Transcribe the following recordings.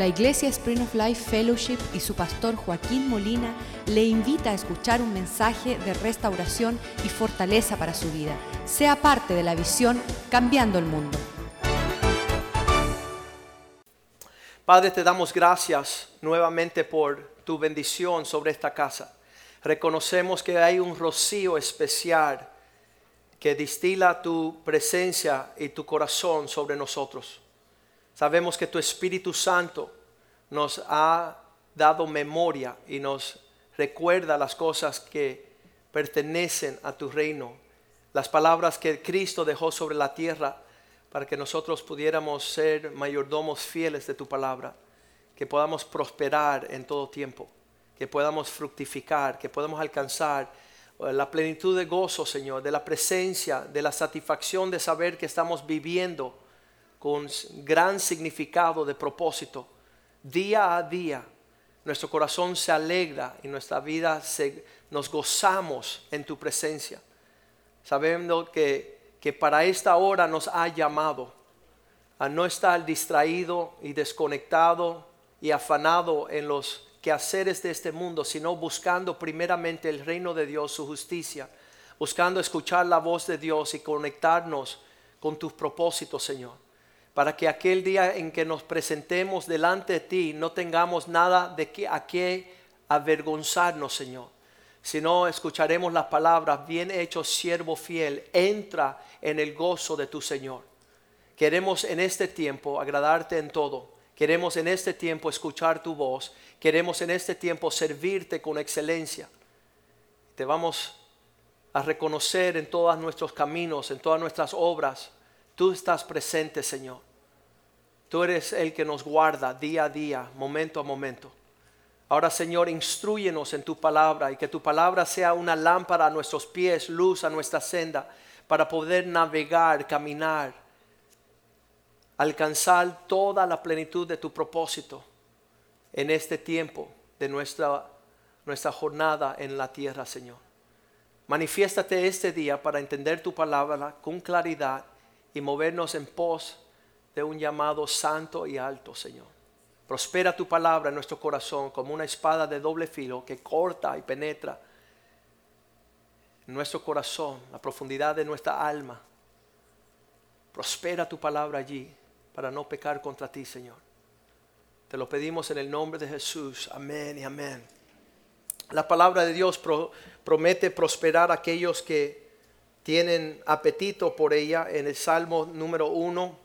La Iglesia Spring of Life Fellowship y su pastor Joaquín Molina le invita a escuchar un mensaje de restauración y fortaleza para su vida. Sea parte de la visión Cambiando el Mundo. Padre, te damos gracias nuevamente por tu bendición sobre esta casa. Reconocemos que hay un rocío especial que distila tu presencia y tu corazón sobre nosotros. Sabemos que tu Espíritu Santo nos ha dado memoria y nos recuerda las cosas que pertenecen a tu reino, las palabras que Cristo dejó sobre la tierra para que nosotros pudiéramos ser mayordomos fieles de tu palabra, que podamos prosperar en todo tiempo, que podamos fructificar, que podamos alcanzar eh, la plenitud de gozo, Señor, de la presencia, de la satisfacción de saber que estamos viviendo con gran significado de propósito. Día a día, nuestro corazón se alegra y nuestra vida nos gozamos en tu presencia, sabiendo que, que para esta hora nos ha llamado a no estar distraído y desconectado y afanado en los quehaceres de este mundo, sino buscando primeramente el reino de Dios, su justicia, buscando escuchar la voz de Dios y conectarnos con tus propósitos, Señor para que aquel día en que nos presentemos delante de ti no tengamos nada de que, a qué avergonzarnos, Señor, sino escucharemos las palabras, bien hecho siervo fiel, entra en el gozo de tu Señor. Queremos en este tiempo agradarte en todo. Queremos en este tiempo escuchar tu voz. Queremos en este tiempo servirte con excelencia. Te vamos a reconocer en todos nuestros caminos, en todas nuestras obras Tú estás presente, Señor. Tú eres el que nos guarda día a día, momento a momento. Ahora, Señor, instruyenos en tu palabra y que tu palabra sea una lámpara a nuestros pies, luz a nuestra senda, para poder navegar, caminar, alcanzar toda la plenitud de tu propósito en este tiempo de nuestra, nuestra jornada en la tierra, Señor. Manifiéstate este día para entender tu palabra con claridad y movernos en pos de un llamado santo y alto, Señor. Prospera tu palabra en nuestro corazón como una espada de doble filo que corta y penetra en nuestro corazón, la profundidad de nuestra alma. Prospera tu palabra allí para no pecar contra ti, Señor. Te lo pedimos en el nombre de Jesús. Amén y amén. La palabra de Dios promete prosperar a aquellos que tienen apetito por ella. En el Salmo número 1,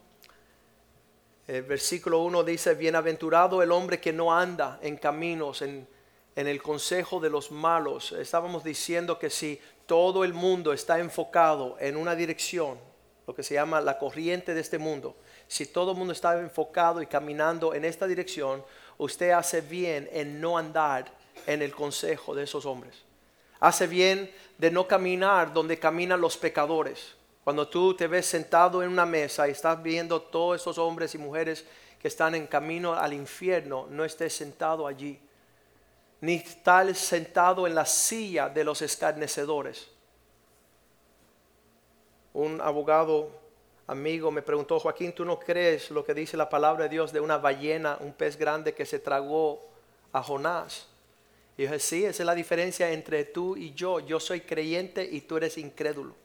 el versículo 1 dice, bienaventurado el hombre que no anda en caminos, en, en el consejo de los malos. Estábamos diciendo que si todo el mundo está enfocado en una dirección, lo que se llama la corriente de este mundo, si todo el mundo está enfocado y caminando en esta dirección, usted hace bien en no andar en el consejo de esos hombres. Hace bien de no caminar donde caminan los pecadores. Cuando tú te ves sentado en una mesa y estás viendo todos esos hombres y mujeres que están en camino al infierno, no estés sentado allí. Ni estar sentado en la silla de los escarnecedores. Un abogado amigo me preguntó, Joaquín, ¿tú no crees lo que dice la palabra de Dios de una ballena, un pez grande que se tragó a Jonás? Y yo dije, sí, esa es la diferencia entre tú y yo. Yo soy creyente y tú eres incrédulo.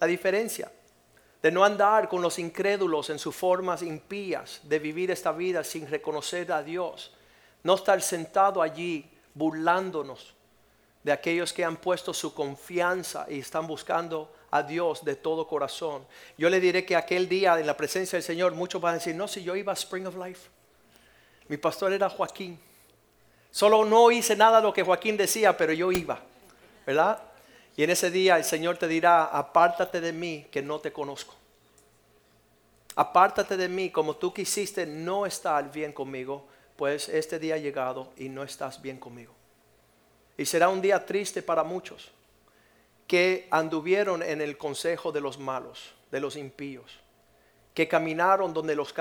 La diferencia de no andar con los incrédulos en sus formas impías, de vivir esta vida sin reconocer a Dios. No estar sentado allí burlándonos de aquellos que han puesto su confianza y están buscando a Dios de todo corazón. Yo le diré que aquel día en la presencia del Señor muchos van a decir, no, si yo iba a Spring of Life. Mi pastor era Joaquín. Solo no hice nada de lo que Joaquín decía, pero yo iba, ¿verdad? Y en ese día el Señor te dirá, apártate de mí que no te conozco. Apártate de mí como tú quisiste no estar bien conmigo, pues este día ha llegado y no estás bien conmigo. Y será un día triste para muchos que anduvieron en el consejo de los malos, de los impíos que caminaron donde los,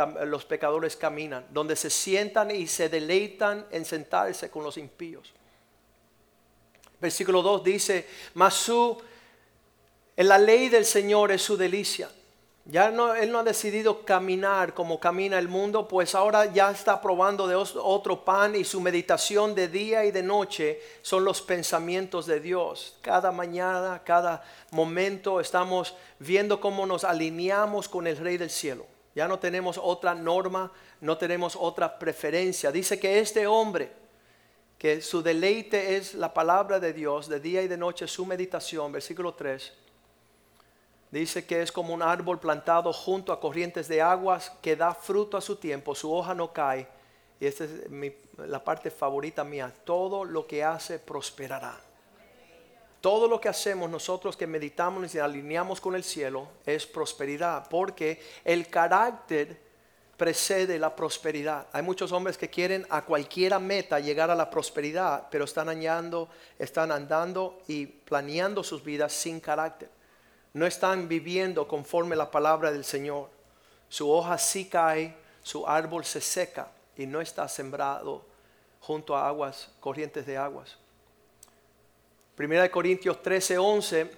pecadores caminan, donde se sientan y se deleitan en sentarse con los impíos. Versículo 2 dice, mas su, en la ley del Señor es su delicia, Ya no, él no ha decidido caminar como camina el mundo, pues ahora ya está probando de otro pan y su meditación de día y de noche son los pensamientos de Dios. Cada mañana, cada momento estamos viendo cómo nos alineamos con el Rey del Cielo. Ya no tenemos otra norma, no tenemos otra preferencia. Dice que este hombre, que su deleite es la palabra de Dios, de día y de noche su meditación, versículo 3. Dice que es como un árbol plantado junto a corrientes de aguas que da fruto a su tiempo, su hoja no cae. Y esta es mi- la parte favorita mía. Todo lo que hace prosperará. Todo lo que hacemos nosotros que meditamos y alineamos con el cielo es prosperidad, porque el carácter precede la prosperidad. Hay muchos hombres que quieren a cualquiera meta llegar a la prosperidad, pero están andando, están andando y planeando sus vidas sin carácter. No están viviendo conforme la palabra del Señor. Su hoja sí cae, su árbol se seca y no está sembrado junto a aguas, corrientes de aguas. Primera de Corintios 13, 11.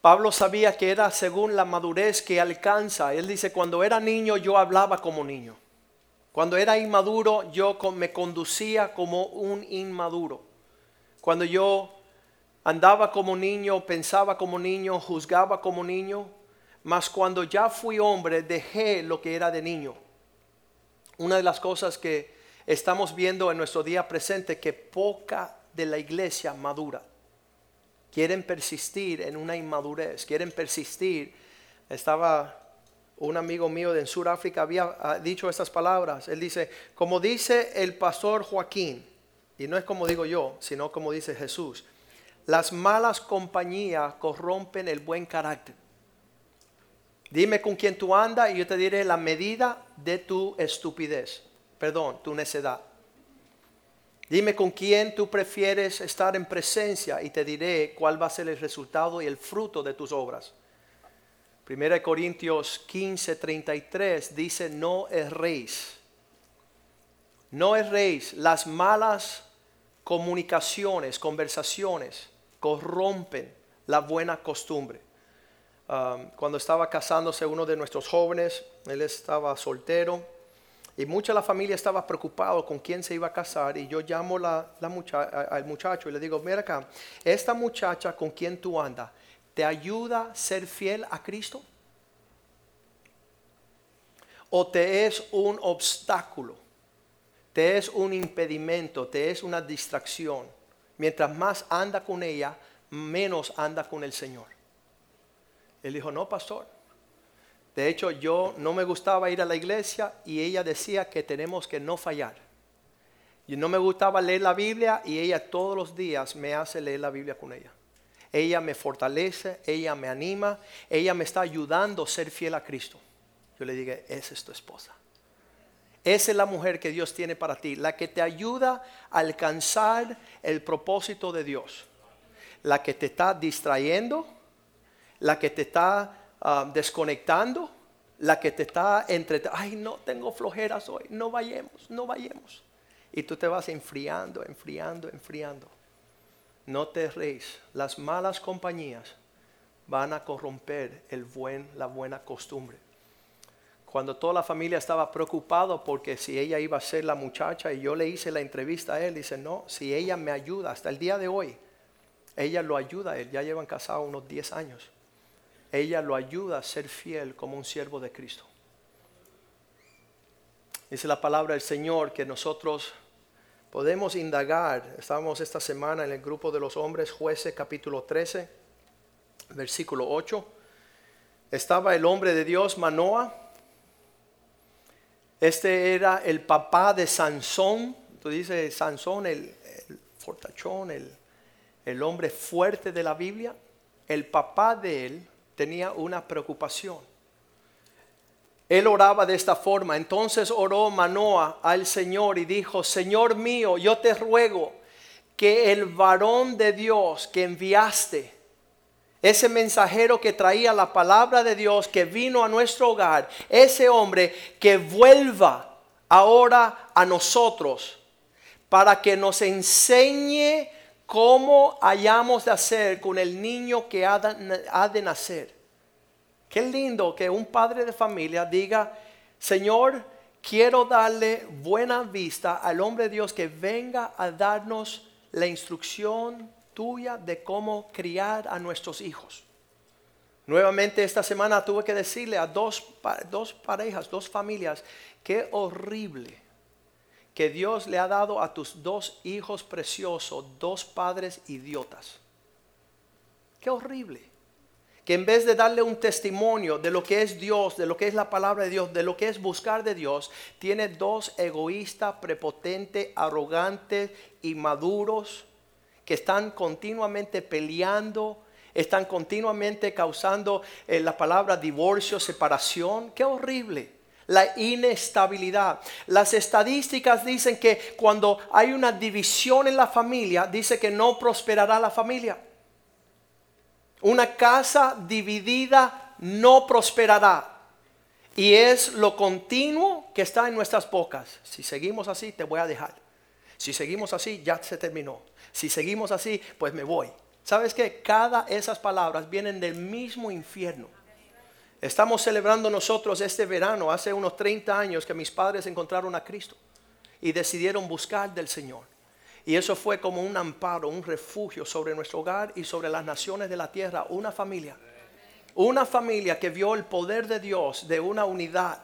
Pablo sabía que era según la madurez que alcanza. Él dice, cuando era niño yo hablaba como niño. Cuando era inmaduro yo me conducía como un inmaduro. Cuando yo andaba como niño, pensaba como niño, juzgaba como niño. Mas cuando ya fui hombre dejé lo que era de niño. Una de las cosas que estamos viendo en nuestro día presente que poca de la iglesia madura. Quieren persistir en una inmadurez, quieren persistir. Estaba un amigo mío de Sudáfrica había ah, dicho estas palabras. Él dice, como dice el pastor Joaquín, y no es como digo yo, sino como dice Jesús, las malas compañías corrompen el buen carácter. Dime con quién tú andas y yo te diré la medida de tu estupidez, perdón, tu necedad. Dime con quién tú prefieres estar en presencia y te diré cuál va a ser el resultado y el fruto de tus obras. Primera de Corintios 15, 33 dice, no erréis. No erréis. Las malas comunicaciones, conversaciones, corrompen la buena costumbre. Um, cuando estaba casándose uno de nuestros jóvenes, él estaba soltero y mucha de la familia estaba preocupado con quién se iba a casar y yo llamo la, al muchacho y le digo, mira acá, esta muchacha con quien tú andas, ¿te ayuda a ser fiel a Cristo? ¿O te es un obstáculo? ¿Te es un impedimento? ¿Te es una distracción? Mientras más anda con ella, menos anda con el Señor. Él dijo, no, pastor. De hecho, yo no me gustaba ir a la iglesia y ella decía que tenemos que no fallar. Y no me gustaba leer la Biblia y ella todos los días me hace leer la Biblia con ella. Ella me fortalece, ella me anima, ella me está ayudando a ser fiel a Cristo. Yo le dije, esa es tu esposa. Esa es la mujer que Dios tiene para ti, la que te ayuda a alcanzar el propósito de Dios. La que te está distrayendo, la que te está ah, desconectando, la que te está entre, ay no, tengo flojeras hoy, no vayamos, no vayamos. Y tú te vas enfriando, enfriando, enfriando. No te reís, las malas compañías van a corromper el buen, la buena costumbre. Cuando toda la familia estaba preocupado porque si ella iba a ser la muchacha y yo le hice la entrevista a él, dice, no, si ella me ayuda hasta el día de hoy, ella lo ayuda a él, ya llevan casados unos 10 años. Ella lo ayuda a ser fiel como un siervo de Cristo. Dice la palabra del Señor que nosotros podemos indagar. Estábamos esta semana en el grupo de los hombres jueces capítulo 13, versículo 8. Estaba el hombre de Dios, Manoa. Este era el papá de Sansón. Tú dices Sansón, el, fortachón, el, el hombre fuerte de la Biblia. El papá de él tenía una preocupación. Él oraba de esta forma. Entonces oró Manoa al Señor y dijo, Señor mío, yo te ruego que el varón de Dios que enviaste, ese mensajero que traía la palabra de Dios, que vino a nuestro hogar, ese hombre que vuelva ahora a nosotros para que nos enseñe cómo hayamos de hacer con el niño que ha de, nacer. Qué lindo que un padre de familia diga, Señor, quiero darle buena vista al hombre de Dios que venga a darnos la instrucción tuya de cómo criar a nuestros hijos. Nuevamente esta semana tuve que decirle a dos, dos parejas, dos familias, qué horrible que Dios le ha dado a tus dos hijos preciosos, dos padres idiotas. Qué horrible. Que en vez de darle un testimonio de lo que es Dios, de lo que es la palabra de Dios, de lo que es buscar de Dios, tiene dos egoístas, prepotentes, arrogantes y maduros que están continuamente peleando, están continuamente causando eh, la palabra divorcio, separación. Qué horrible la inestabilidad. Las estadísticas dicen que cuando hay una división en la familia, dice que no prosperará la familia. Una casa dividida no prosperará. Y es lo continuo que está en nuestras bocas. Si seguimos así, te voy a dejar. Si seguimos así, ya se terminó. Si seguimos así, pues me voy. ¿Sabes que Cada esas palabras vienen del mismo infierno. Estamos celebrando nosotros este verano, hace unos 30 años que mis padres encontraron a Cristo y decidieron buscar del Señor. Y eso fue como un amparo, un refugio sobre nuestro hogar y sobre las naciones de la tierra, una familia. Una familia que vio el poder de Dios, de una unidad,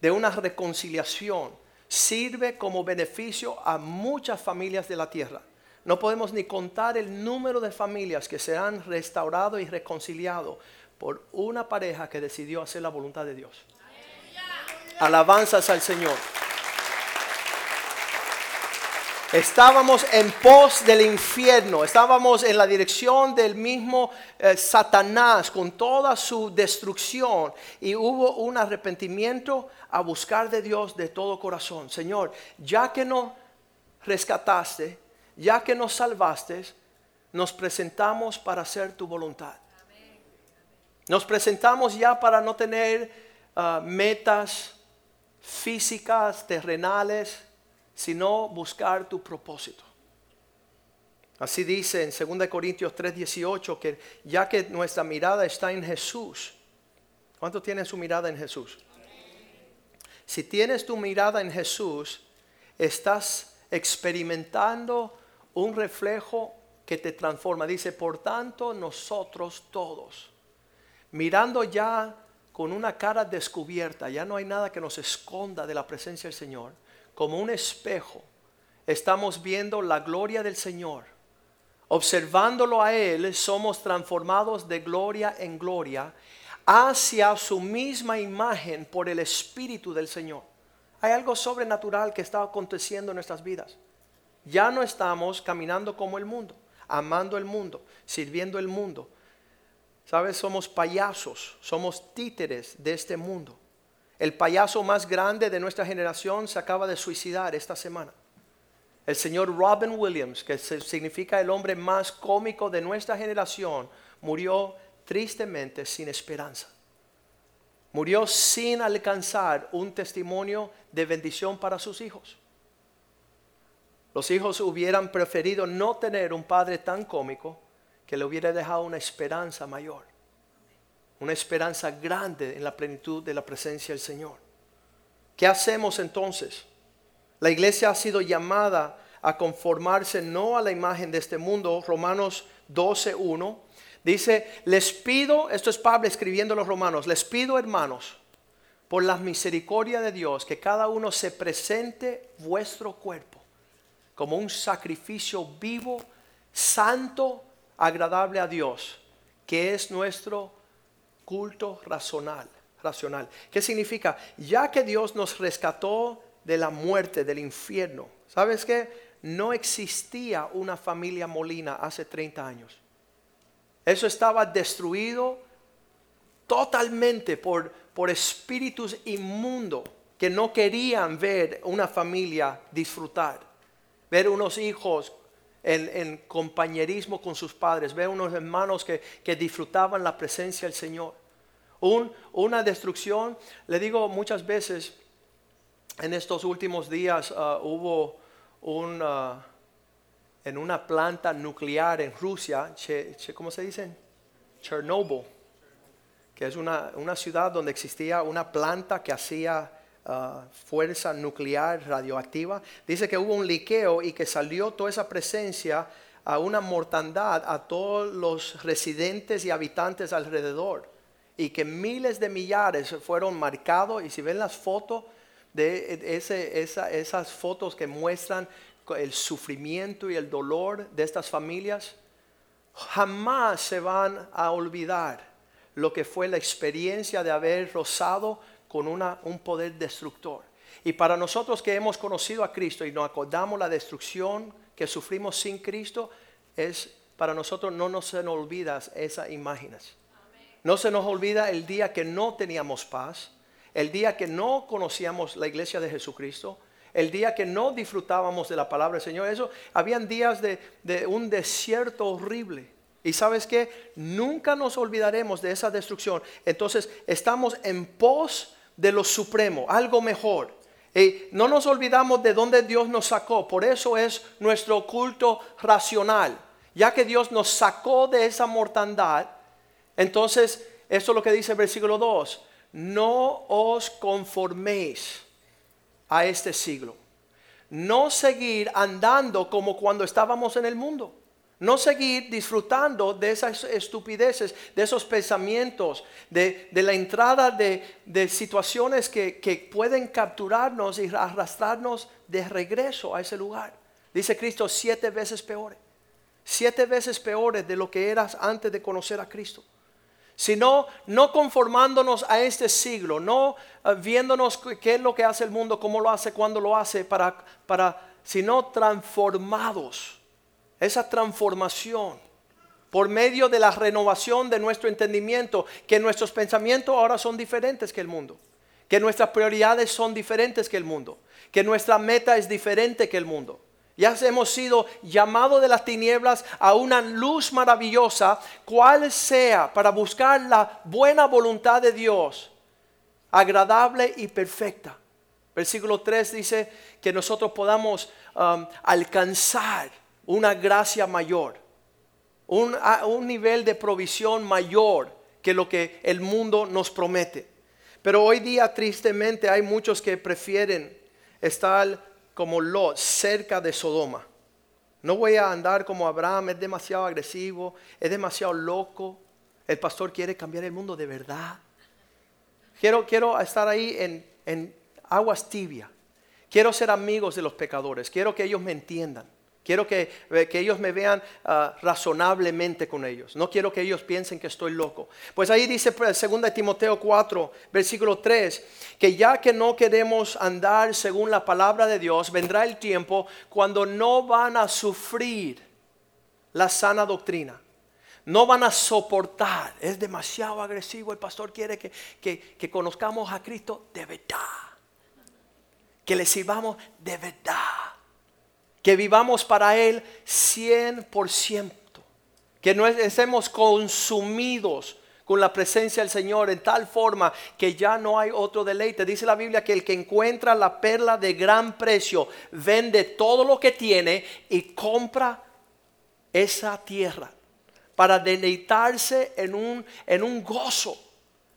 de una reconciliación, sirve como beneficio a muchas familias de la tierra. No podemos ni contar el número de familias que se han restaurado y reconciliado por una pareja que decidió hacer la voluntad de Dios. Alabanzas al Señor. Estábamos en pos del infierno, estábamos en la dirección del mismo eh, Satanás con toda su destrucción y hubo un arrepentimiento a buscar de Dios de todo corazón. Señor, ya que nos rescataste, ya que nos salvaste, nos presentamos para hacer tu voluntad. Nos presentamos ya para no tener ah, metas físicas, terrenales, sino buscar tu propósito. Así dice en 2 Corintios 3:18 que ya que nuestra mirada está en Jesús, ¿cuánto tienen su mirada en Jesús? Si tienes tu mirada en Jesús, estás experimentando un reflejo que te transforma. Dice, por tanto, nosotros todos mirando ya con una cara descubierta, ya no hay nada que nos esconda de la presencia del Señor, como un espejo, estamos viendo la gloria del Señor. Observándolo a Él, somos transformados de gloria en gloria hacia su misma imagen por el Espíritu del Señor. Hay algo sobrenatural que está aconteciendo en nuestras vidas. Ya no estamos caminando como el mundo, amando el mundo, sirviendo el mundo, Sabes, somos payasos, somos títeres de este mundo. El payaso más grande de nuestra generación se acaba de suicidar esta semana. El señor Robin Williams, que significa el hombre más cómico de nuestra generación, murió tristemente sin esperanza. Murió sin alcanzar un testimonio de bendición para sus hijos. Los hijos hubieran preferido no tener un padre tan cómico que le hubiera dejado una esperanza mayor, una esperanza grande en la plenitud de la presencia del Señor. ¿Qué hacemos entonces? La iglesia ha sido llamada a conformarse no a la imagen de este mundo. Romanos 12.1 dice, les pido, esto es Pablo escribiendo a los romanos, les pido hermanos, por la misericordia de Dios, que cada uno se presente vuestro cuerpo como un sacrificio vivo, santo, agradable a Dios, que es nuestro culto racional. racional. ¿Qué significa? Ya que Dios nos rescató de la muerte, del infierno, ¿sabes qué? No existía una familia Molina hace 30 años. Eso estaba destruido totalmente por, por espíritus inmundos que no querían ver una familia disfrutar, ver unos hijos en, compañerismo con sus padres, ve unos hermanos que, disfrutaban la presencia del Señor. una destrucción, le digo muchas veces, en estos últimos días uh, hubo un, uh, en una planta nuclear en Rusia, ¿cómo se dice? Chernobyl. que es una, una ciudad donde existía una planta que hacía ah, fuerza nuclear radioactiva. Dice que hubo un liqueo y que salió toda esa presencia a una mortandad a todos los residentes y habitantes alrededor. Y que miles de millares fueron marcados. Y si ven las fotos de esas fotos que muestran el sufrimiento y el dolor de estas familias, jamás se van a olvidar lo que fue la experiencia de haber rozado con un poder destructor. Y para nosotros que hemos conocido a Cristo y nos acordamos la destrucción que sufrimos sin Cristo, es para nosotros no nos olvida esas imágenes. No se nos olvida el día que no teníamos paz, el día que no conocíamos la iglesia de Jesucristo, el día que no disfrutábamos de la palabra del Señor. Eso, habían días de, de un desierto horrible. Y sabes que nunca nos olvidaremos de esa destrucción. Entonces estamos en pos de lo supremo, algo mejor. Y no nos olvidamos de dónde Dios nos sacó. Por eso es nuestro culto racional. Ya que Dios nos sacó de esa mortandad, entonces esto es lo que dice el versículo 2. No os conforméis a este siglo. No seguir andando como cuando estábamos en el mundo. No seguir disfrutando de esas estupideces, de esos pensamientos, de, la entrada de, situaciones que, que, pueden capturarnos y arrastrarnos de regreso a ese lugar. Dice Cristo, siete veces peores. Siete veces peores de lo que eras antes de conocer a Cristo. Sino no conformándonos a este siglo, no eh, viéndonos qué es lo que hace el mundo, cómo lo hace, cuándo lo hace, para, para, sino transformados esa transformación por medio de la renovación de nuestro entendimiento, que nuestros pensamientos ahora son diferentes que el mundo, que nuestras prioridades son diferentes que el mundo, que nuestra meta es diferente que el mundo. Ya hemos sido llamados de las tinieblas a una luz maravillosa, cual sea para buscar la buena voluntad de Dios, agradable y perfecta. Versículo 3 dice que nosotros podamos um, alcanzar una gracia mayor, un, un nivel de provisión mayor que lo que el mundo nos promete. Pero hoy día tristemente hay muchos que prefieren estar como Lot, cerca de Sodoma. No voy a andar como Abraham, es demasiado agresivo, es demasiado loco. El pastor quiere cambiar el mundo de verdad. Quiero, quiero estar ahí en, en aguas tibias. Quiero ser amigos de los pecadores. Quiero que ellos me entiendan. Quiero que, eh, que ellos me vean ah, razonablemente con ellos. No quiero que ellos piensen que estoy loco. Pues ahí dice 2 pues, Timoteo 4, versículo 3, que ya que no queremos andar según la palabra de Dios, vendrá el tiempo cuando no van a sufrir la sana doctrina. No van a soportar. Es demasiado agresivo. El pastor quiere que, que, que conozcamos a Cristo de verdad. Que le sirvamos de verdad que vivamos para Él 100%, que no estemos consumidos con la presencia del Señor en tal forma que ya no hay otro deleite. Dice la Biblia que el que encuentra la perla de gran precio vende todo lo que tiene y compra esa tierra para deleitarse en un, en un gozo,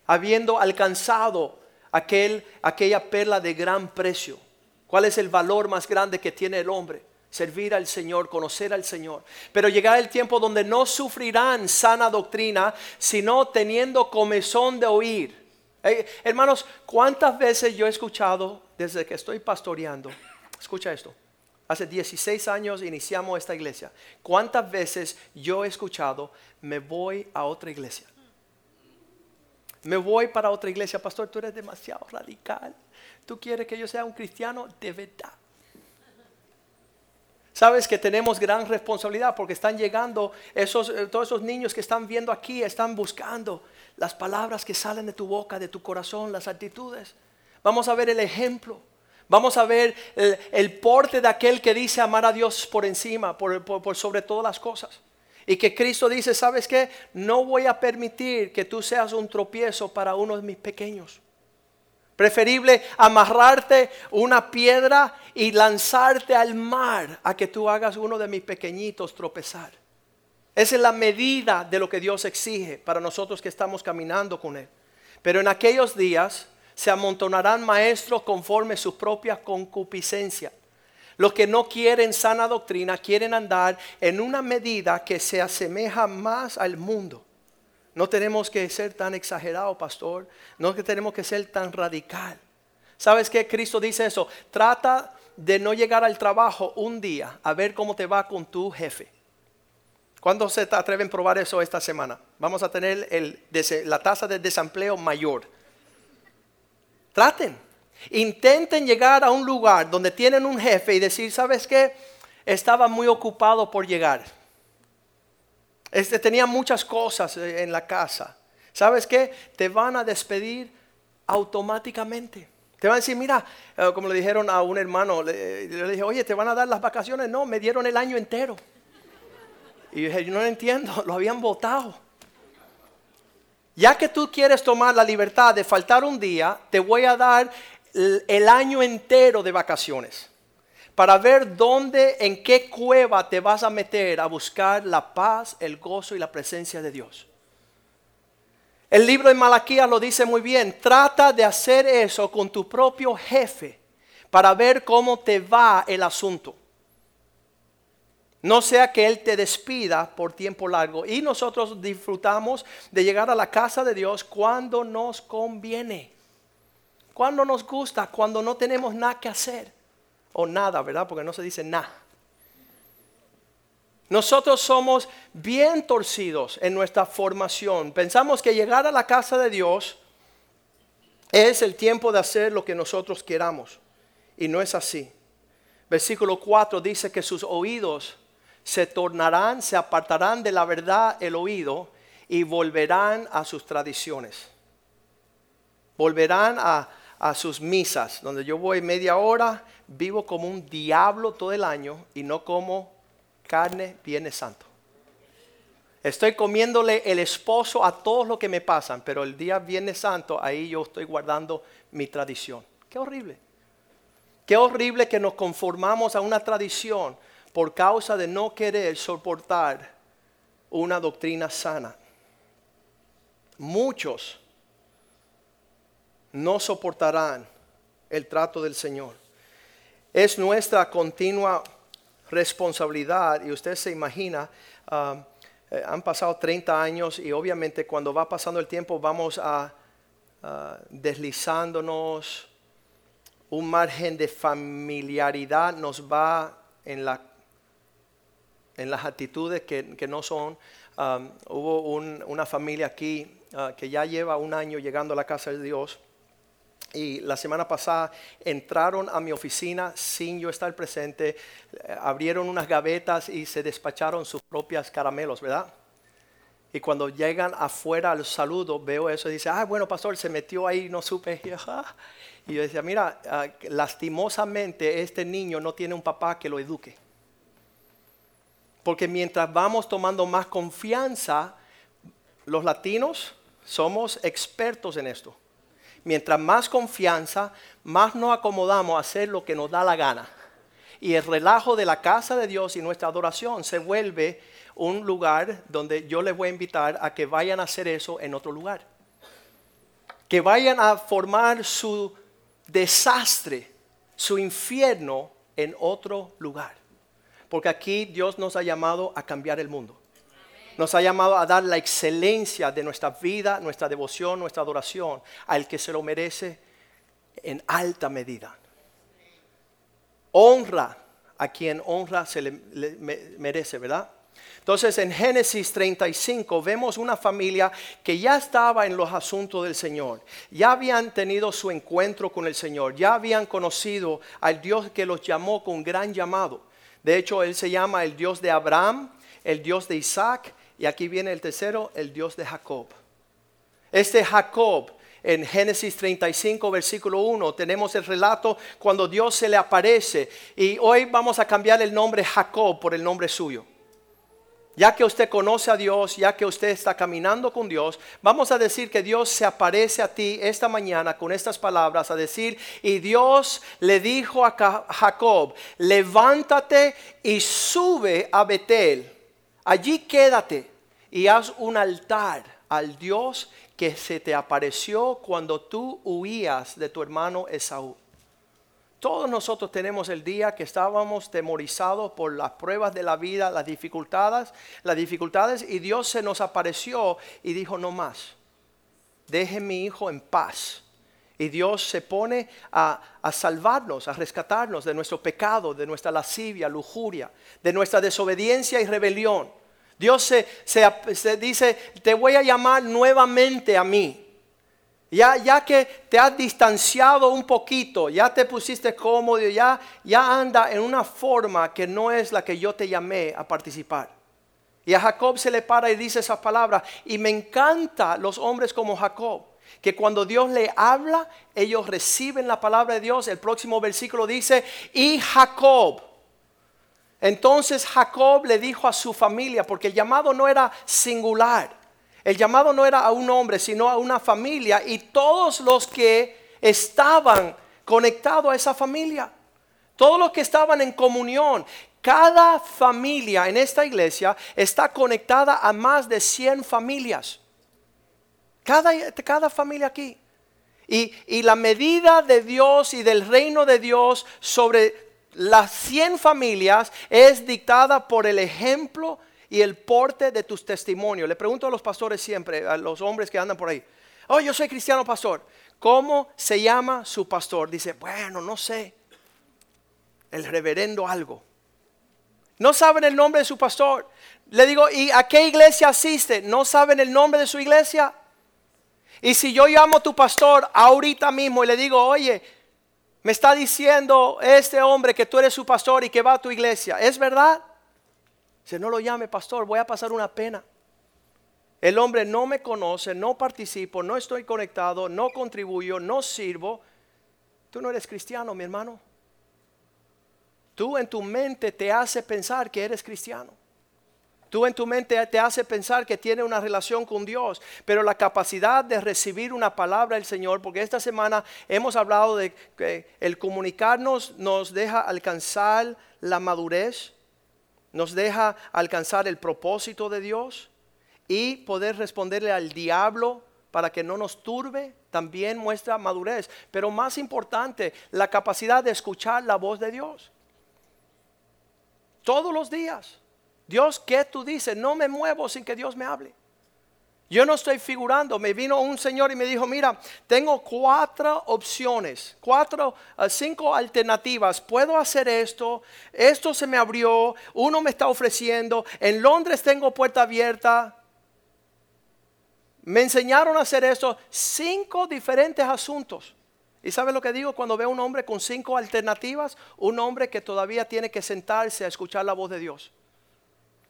habiendo alcanzado aquel, aquella perla de gran precio. ¿Cuál es el valor más grande que tiene el hombre? Servir al Señor, conocer al Señor. Pero llegará el tiempo donde no sufrirán sana doctrina, sino teniendo comezón de oír. Eh, hermanos, ¿cuántas veces yo he escuchado desde que estoy pastoreando? Escucha esto. Hace 16 años iniciamos esta iglesia. ¿Cuántas veces yo he escuchado, me voy a otra iglesia? Me voy para otra iglesia, pastor, tú eres demasiado radical. Tú quieres que yo sea un cristiano de verdad. Sabes que tenemos gran responsabilidad porque están llegando esos, eh, todos esos niños que están viendo aquí, están buscando las palabras que salen de tu boca, de tu corazón, las actitudes. Vamos a ver el ejemplo. Vamos a ver el, porte de aquel que dice amar a Dios por encima, por, por sobre todas las cosas. Y que Cristo dice, ¿sabes qué? No voy a permitir que tú seas un tropiezo para uno de mis pequeños. Preferible amarrarte una piedra y lanzarte al mar a que tú hagas uno de mis pequeñitos tropezar. Esa es la medida de lo que Dios exige para nosotros que estamos caminando con Él. Pero en aquellos días se amontonarán maestros conforme su propia concupiscencia. Los que no quieren sana doctrina quieren andar en una medida que se asemeja más al mundo. No tenemos que ser tan exagerado, pastor. No tenemos que ser tan radical. ¿Sabes qué? Cristo dice eso. Trata de no llegar al trabajo un día a ver cómo te va con tu jefe. ¿Cuándo se atreven a probar eso esta semana? Vamos a tener la tasa de desempleo mayor. Traten. Intenten llegar a un lugar donde tienen un jefe y decir, ¿sabes qué? Estaba muy ocupado por llegar. Este, tenía muchas cosas en la casa. ¿Sabes qué? Te van a despedir automáticamente. Te van a decir, mira, eh, como le dijeron a un hermano, le, dije, oye, ¿te van a dar las vacaciones? No, me dieron el año entero. Y yo dije, yo no lo entiendo, lo habían votado. Ya que tú quieres tomar la libertad de faltar un día, te voy a dar el año entero de vacaciones para ver dónde, en qué cueva te vas a meter a buscar la paz, el gozo y la presencia de Dios. El libro de Malaquías lo dice muy bien. Trata de hacer eso con tu propio jefe para ver cómo te va el asunto. No sea que Él te despida por tiempo largo. Y nosotros disfrutamos de llegar a la casa de Dios cuando nos conviene. Cuando nos gusta, cuando no tenemos nada que hacer. O nada, ¿verdad? Porque no se dice nada. Nosotros somos bien torcidos en nuestra formación. Pensamos que llegar a la casa de Dios es el tiempo de hacer lo que nosotros queramos. Y no es así. Versículo 4 dice que sus oídos se tornarán, se apartarán de la verdad el oído y volverán a sus tradiciones. Volverán a, a sus misas, donde yo voy media hora, vivo como un diablo todo el año y no como carne, viene santo. Estoy comiéndole el esposo a todos los que me pasan, pero el día viene santo, ahí yo estoy guardando mi tradición. Qué horrible. Qué horrible que nos conformamos a una tradición por causa de no querer soportar una doctrina sana. Muchos no soportarán el trato del Señor. Es nuestra continua responsabilidad y usted se imagina, um, eh, han pasado 30 años y obviamente cuando va pasando el tiempo vamos a deslizándonos, un margen de familiaridad nos va en, en las actitudes que, no son. Um, hubo una familia aquí uh, que ya lleva un año llegando a la casa de Dios y la semana pasada entraron a mi oficina sin yo estar presente, abrieron unas gavetas y se despacharon sus propias caramelos, ¿verdad? Y cuando llegan afuera al saludo, veo eso y dice, ah, bueno, pastor, se metió ahí, no supe. Y yo decía, mira, ah, lastimosamente este niño no tiene un papá que lo eduque. Porque mientras vamos tomando más confianza, los latinos somos expertos en esto mientras más confianza, más nos acomodamos a hacer lo que nos da la gana. Y el relajo de la casa de Dios y nuestra adoración se vuelve un lugar donde yo les voy a invitar a que vayan a hacer eso en otro lugar. Que vayan a formar su desastre, su infierno en otro lugar. Porque aquí Dios nos ha llamado a cambiar el mundo nos ha llamado a dar la excelencia de nuestra vida, nuestra devoción, nuestra adoración al que se lo merece en alta medida. Honra a quien honra se le, merece, ¿verdad? Entonces en Génesis 35 vemos una familia que ya estaba en los asuntos del Señor, ya habían tenido su encuentro con el Señor, ya habían conocido al Dios que los llamó con gran llamado. De hecho, Él se llama el Dios de Abraham, el Dios de Isaac y aquí viene el tercero, el Dios de Jacob. Este Jacob, en Génesis 35, versículo 1, tenemos el relato cuando Dios se le aparece. Y hoy vamos a cambiar el nombre Jacob por el nombre suyo. Ya que usted conoce a Dios, ya que usted está caminando con Dios, vamos a decir que Dios se aparece a ti esta mañana con estas palabras, a decir, y Dios le dijo a Jacob, levántate y sube a Betel Allí quédate y haz un altar al Dios que se te apareció cuando tú huías de tu hermano Esaú. Todos nosotros tenemos el día que estábamos temorizados por las pruebas de la vida, las dificultades, las dificultades y Dios se nos apareció y dijo no más. Deje mi hijo en paz. Y Dios se pone a, a, salvarnos, a rescatarnos de nuestro pecado, de nuestra lascivia, lujuria, de nuestra desobediencia y rebelión. Dios se, se, dice, te voy a llamar nuevamente a mí. Ya, ya que te has distanciado un poquito, ya te pusiste cómodo, ya, ya anda en una forma que no es la que yo te llamé a participar. Y a Jacob se le para y dice esas palabras. Y me encanta los hombres como Jacob, que cuando Dios le habla, ellos reciben la palabra de Dios. El próximo versículo dice, y Jacob entonces Jacob le dijo a su familia, porque el llamado no era singular, el llamado no era a un hombre, sino a una familia y todos los que estaban conectados a esa familia, todos los que estaban en comunión, cada familia en esta iglesia está conectada a más de 100 familias. Cada, cada familia aquí. Y, y la medida de Dios y del reino de Dios sobre las 100 familias es dictada por el ejemplo y el porte de tus testimonios. Le pregunto a los pastores siempre, a los hombres que andan por ahí, oh, yo soy cristiano pastor, ¿cómo se llama su pastor? Dice, bueno, no sé, el reverendo algo. No saben el nombre de su pastor. Le digo, ¿y a qué iglesia asiste? ¿No saben el nombre de su iglesia? Y si yo llamo a tu pastor ahorita mismo y le digo, oye, me está diciendo este hombre que tú eres su pastor y que va a tu iglesia. ¿Es verdad? Si no lo llame pastor, voy a pasar una pena. El hombre no me conoce, no participo, no estoy conectado, no contribuyo, no sirvo. Tú no eres cristiano, mi hermano. Tú en tu mente te hace pensar que eres cristiano. Tú en tu mente te hace pensar que tiene una relación con Dios, pero la capacidad de recibir una palabra del Señor, porque esta semana hemos hablado de que el comunicarnos nos deja alcanzar la madurez, nos deja alcanzar el propósito de Dios y poder responderle al diablo para que no nos turbe, también muestra madurez, pero más importante, la capacidad de escuchar la voz de Dios. Todos los días. Dios, ¿qué tú dices? No me muevo sin que Dios me hable. Yo no estoy figurando. Me vino un señor y me dijo, mira, tengo cuatro opciones, cuatro, eh, cinco alternativas. Puedo hacer esto, esto se me abrió, uno me está ofreciendo, en Londres tengo puerta abierta. Me enseñaron a hacer esto, cinco diferentes asuntos. ¿Y sabe lo que digo cuando veo un hombre con cinco alternativas? Un hombre que todavía tiene que sentarse a escuchar la voz de Dios.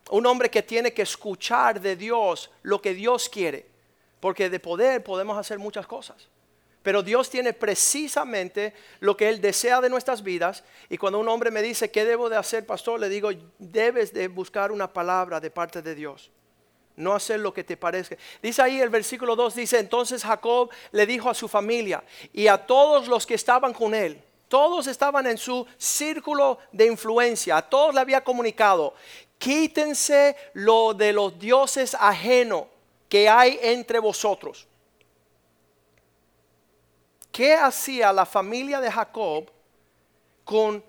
Un hombre que tiene que escuchar de Dios lo que Dios quiere. Porque de poder podemos hacer muchas cosas. Pero Dios tiene precisamente lo que Él desea de nuestras vidas. Y cuando un hombre me dice, ¿qué debo de hacer, pastor? Le digo, debes de buscar una palabra de parte de Dios. No hacer lo que te parezca. Dice ahí el versículo 2, dice, entonces Jacob le dijo a su familia y a todos los que estaban con él, todos estaban en su círculo de influencia, a todos le había comunicado, quítense lo de los dioses ajenos que hay entre vosotros. ¿Qué hacía la familia de Jacob con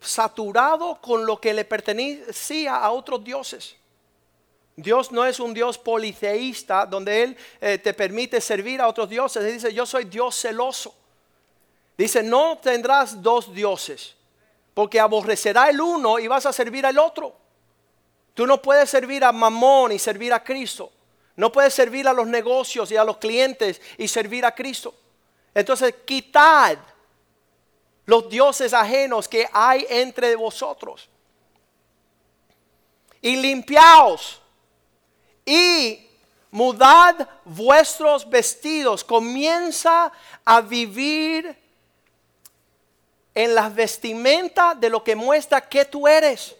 saturado con lo que le pertenecía a otros dioses? Dios no es un Dios policeísta donde Él eh, te permite servir a otros dioses. Él dice, yo soy Dios celoso. Dice, no tendrás dos dioses, porque aborrecerá el uno y vas a servir al otro. Tú no puedes servir a Mamón y servir a Cristo. No puedes servir a los negocios y a los clientes y servir a Cristo. Entonces, quitad los dioses ajenos que hay entre vosotros. Y limpiaos y mudad vuestros vestidos. Comienza a vivir en las vestimentas de lo que muestra que tú eres.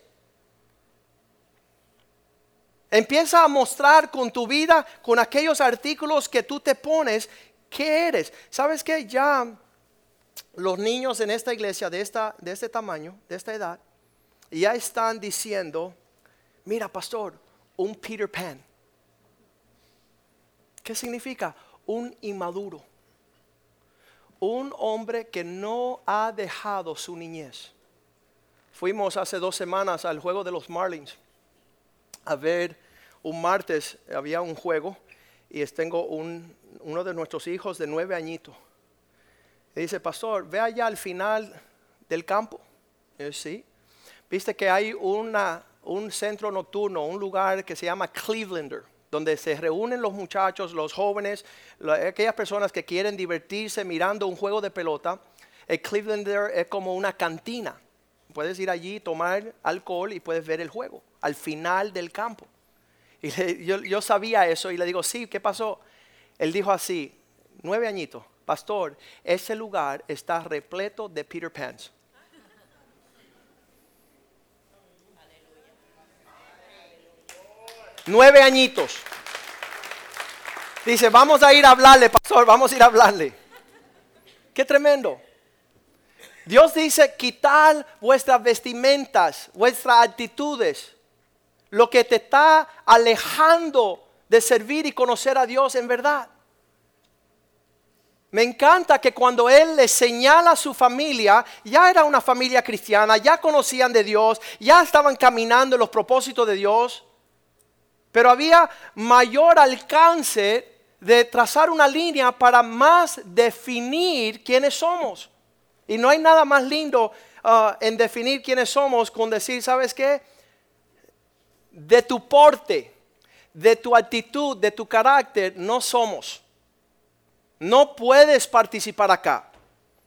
Empieza a mostrar con tu vida, con aquellos artículos que tú te pones, qué eres. ¿Sabes que Ya los niños en esta iglesia de, esta, de este tamaño, de esta edad, ya están diciendo, mira pastor, un Peter Pan. ¿Qué significa? Un inmaduro. Un hombre que no ha dejado su niñez. Fuimos hace dos semanas al juego de los Marlins a ver un martes, había un juego y tengo un, uno de nuestros hijos de nueve añitos. Y dice, pastor, ve allá al final del campo. Y sí. Viste que hay una, un centro nocturno, un lugar que se llama Clevelander, donde se reúnen los muchachos, los jóvenes, aquellas personas que quieren divertirse mirando un juego de pelota. El Clevelander es como una cantina. Puedes ir allí, tomar alcohol y puedes ver el juego al final del campo. Y yo, yo sabía eso y le digo, sí, ¿qué pasó? Él dijo así, nueve añitos, pastor, ese lugar está repleto de Peter Pans. Nueve añitos. Dice, vamos a ir a hablarle, pastor, vamos a ir a hablarle. Qué tremendo. Dios dice, quitar vuestras vestimentas, vuestras actitudes, lo que te está alejando de servir y conocer a Dios en verdad. Me encanta que cuando Él le señala a su familia, ya era una familia cristiana, ya conocían de Dios, ya estaban caminando en los propósitos de Dios, pero había mayor alcance de trazar una línea para más definir quiénes somos. Y no hay nada más lindo uh, en definir quiénes somos con decir, ¿sabes qué? De tu porte, de tu actitud, de tu carácter, no somos. No puedes participar acá.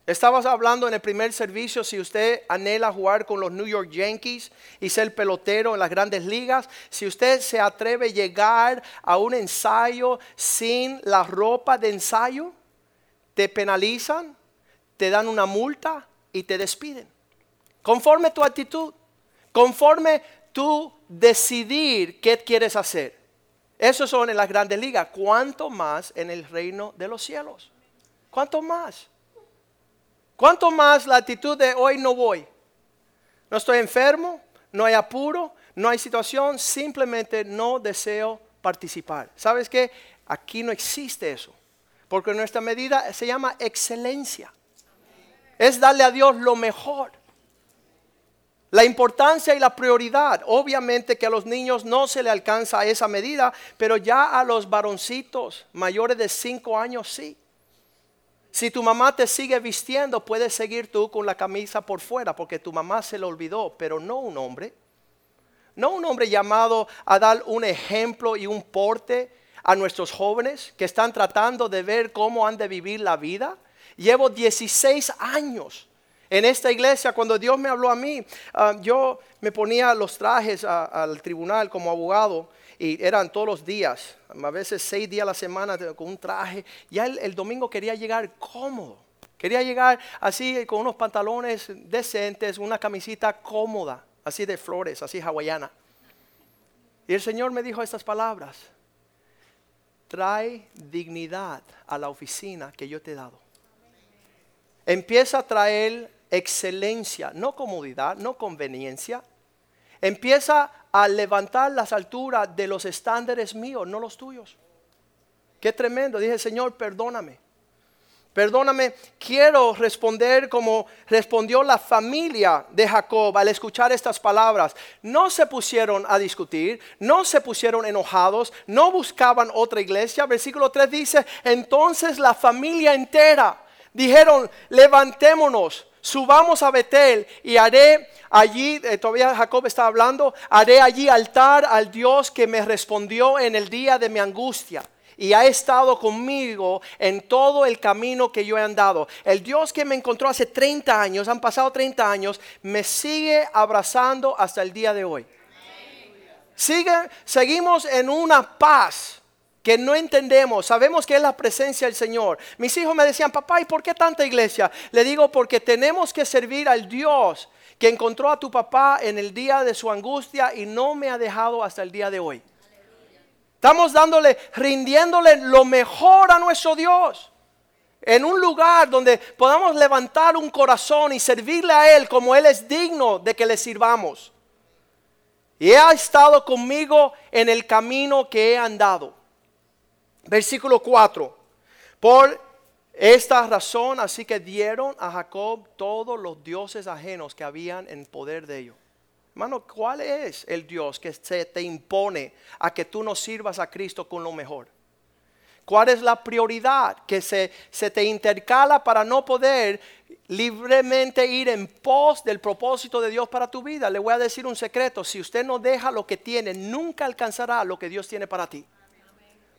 Estabas hablando en el primer servicio si usted anhela jugar con los New York Yankees y ser pelotero en las grandes ligas, si usted se atreve a llegar a un ensayo sin la ropa de ensayo, te penalizan, te dan una multa y te despiden. Conforme tu actitud, conforme tú decidir qué quieres hacer. Eso son en las grandes ligas. ¿Cuánto más en el reino de los cielos? ¿Cuánto más? ¿Cuánto más la actitud de hoy no voy? No estoy enfermo, no hay apuro, no hay situación, simplemente no deseo participar. ¿Sabes qué? Aquí no existe eso. Porque nuestra medida se llama excelencia es darle a Dios lo mejor. La importancia y la prioridad. Obviamente que a los niños no se le alcanza esa medida, pero ya a los varoncitos mayores de 5 años sí. Si tu mamá te sigue vistiendo, puedes seguir tú con la camisa por fuera, porque tu mamá se lo olvidó, pero no un hombre. No un hombre llamado a dar un ejemplo y un porte a nuestros jóvenes que están tratando de ver cómo han de vivir la vida. Llevo 16 años en esta iglesia. Cuando Dios me habló a mí, ah, yo me ponía los trajes al tribunal como abogado y eran todos los días, a veces seis días a la semana con un traje. Ya el, el domingo quería llegar cómodo. Quería llegar así con unos pantalones decentes, una camisita cómoda, así de flores, así hawaiana. Y el Señor me dijo estas palabras, trae dignidad a la oficina que yo te he dado empieza a traer excelencia, no comodidad, no conveniencia. Empieza a levantar las alturas de los estándares míos, no los tuyos. Qué tremendo. Dije, Señor, perdóname. Perdóname, quiero responder como respondió la familia de Jacob al escuchar estas palabras. No se pusieron a discutir, no se pusieron enojados, no buscaban otra iglesia. Versículo 3 dice, entonces la familia entera dijeron, levantémonos, subamos a Betel y haré allí, eh, todavía Jacob está hablando, haré allí altar al Dios que me respondió en el día de mi angustia y ha estado conmigo en todo el camino que yo he andado. El Dios que me encontró hace 30 años, han pasado 30 años, me sigue abrazando hasta el día de hoy. Sigue, seguimos en una paz que no entendemos, sabemos que es la presencia del Señor. Mis hijos me decían, papá, ¿y por qué tanta iglesia? Le digo, porque tenemos que servir al Dios que encontró a tu papá en el día de su angustia y no me ha dejado hasta el día de hoy. Estamos dándole, rindiéndole lo mejor a nuestro Dios. En un lugar donde podamos levantar un corazón y servirle a Él como Él es digno de que le sirvamos. y ha estado conmigo en el camino que he andado. Versículo 4. Por esta razón, así que dieron a Jacob todos los dioses ajenos que habían en poder de ellos. Hermano, ¿cuál es el Dios que se te impone a que tú no sirvas a Cristo con lo mejor? ¿Cuál es la prioridad que se, se te intercala para no poder libremente ir en pos del propósito de Dios para tu vida? Le voy a decir un secreto, si usted no deja lo que tiene, nunca alcanzará lo que Dios tiene para ti.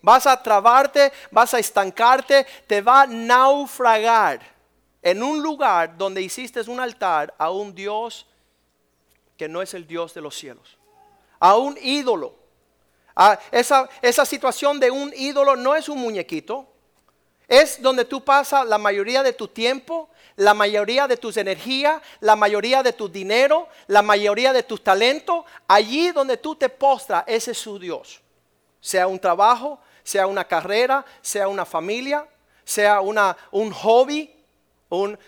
Vas a trabarte, vas a estancarte, te va a naufragar en un lugar donde hiciste un altar a un Dios que no es el Dios de los cielos, a un ídolo Ah, esa, esa situación de un ídolo no es un muñequito. Es donde tú pasas la mayoría de tu tiempo, la mayoría de tus energías, la mayoría de tu dinero, la mayoría de tus talentos. Allí donde tú te postras, ese es su Dios. Sea un trabajo, sea una carrera, sea una familia, sea una, un hobby.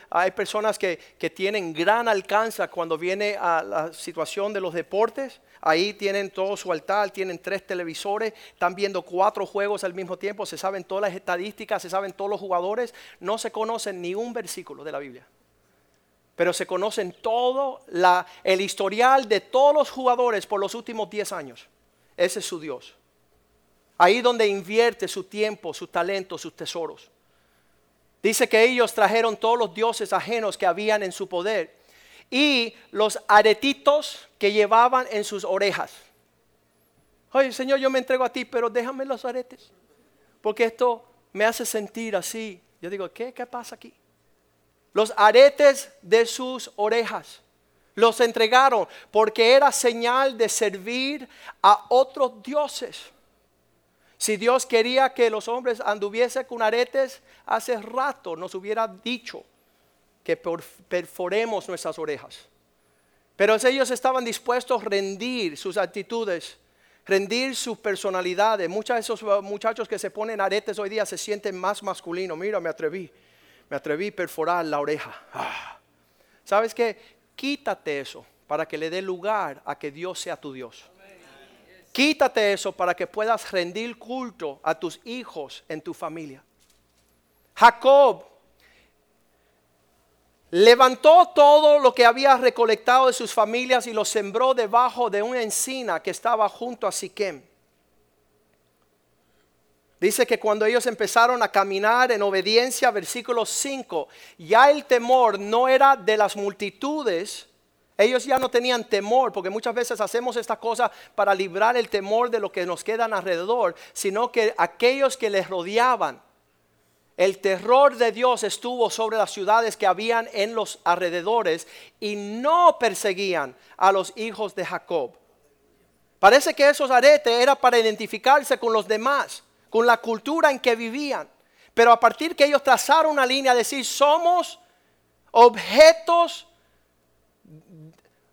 hay personas que, que tienen gran alcance cuando viene a la situación de los deportes. Ahí tienen todo su altar, tienen tres televisores, están viendo cuatro juegos al mismo tiempo, se saben todas las estadísticas, se saben todos los jugadores, no se conocen ni un versículo de la Biblia. Pero se conocen todo el historial de todos los jugadores por los últimos 10 años. Ese es su Dios. Ahí donde invierte su tiempo, su talento, sus tesoros. Dice que ellos trajeron todos los dioses ajenos que habían en su poder y los aretitos que llevaban en sus orejas. Oye, Señor, yo me entrego a ti, pero déjame los aretes, porque esto me hace sentir así. Yo digo, ¿qué, qué pasa aquí? Los aretes de sus orejas los entregaron porque era señal de servir a otros dioses. Si Dios quería que los hombres anduviesen con aretes, hace rato nos hubiera dicho que perforemos nuestras orejas. Pero ellos estaban dispuestos a rendir sus actitudes, rendir sus personalidades. Muchos de esos muchachos que se ponen aretes hoy día se sienten más masculinos. Mira, me atreví, me atreví a perforar la oreja. Ah. ¿Sabes qué? Quítate eso para que le dé lugar a que Dios sea tu Dios. Quítate eso para que puedas rendir culto a tus hijos en tu familia. Jacob levantó todo lo que había recolectado de sus familias y lo sembró debajo de una encina que estaba junto a Siquem. Dice que cuando ellos empezaron a caminar en obediencia, versículo 5, ya el temor no era de las multitudes, ellos ya no tenían temor, porque muchas veces hacemos esta cosa para librar el temor de lo que nos quedan alrededor, sino que aquellos que les rodeaban, el terror de Dios estuvo sobre las ciudades que habían en los alrededores y no perseguían a los hijos de Jacob. Parece que esos aretes era para identificarse con los demás, con la cultura en que vivían. Pero a partir que ellos trazaron una línea, decir, somos objetos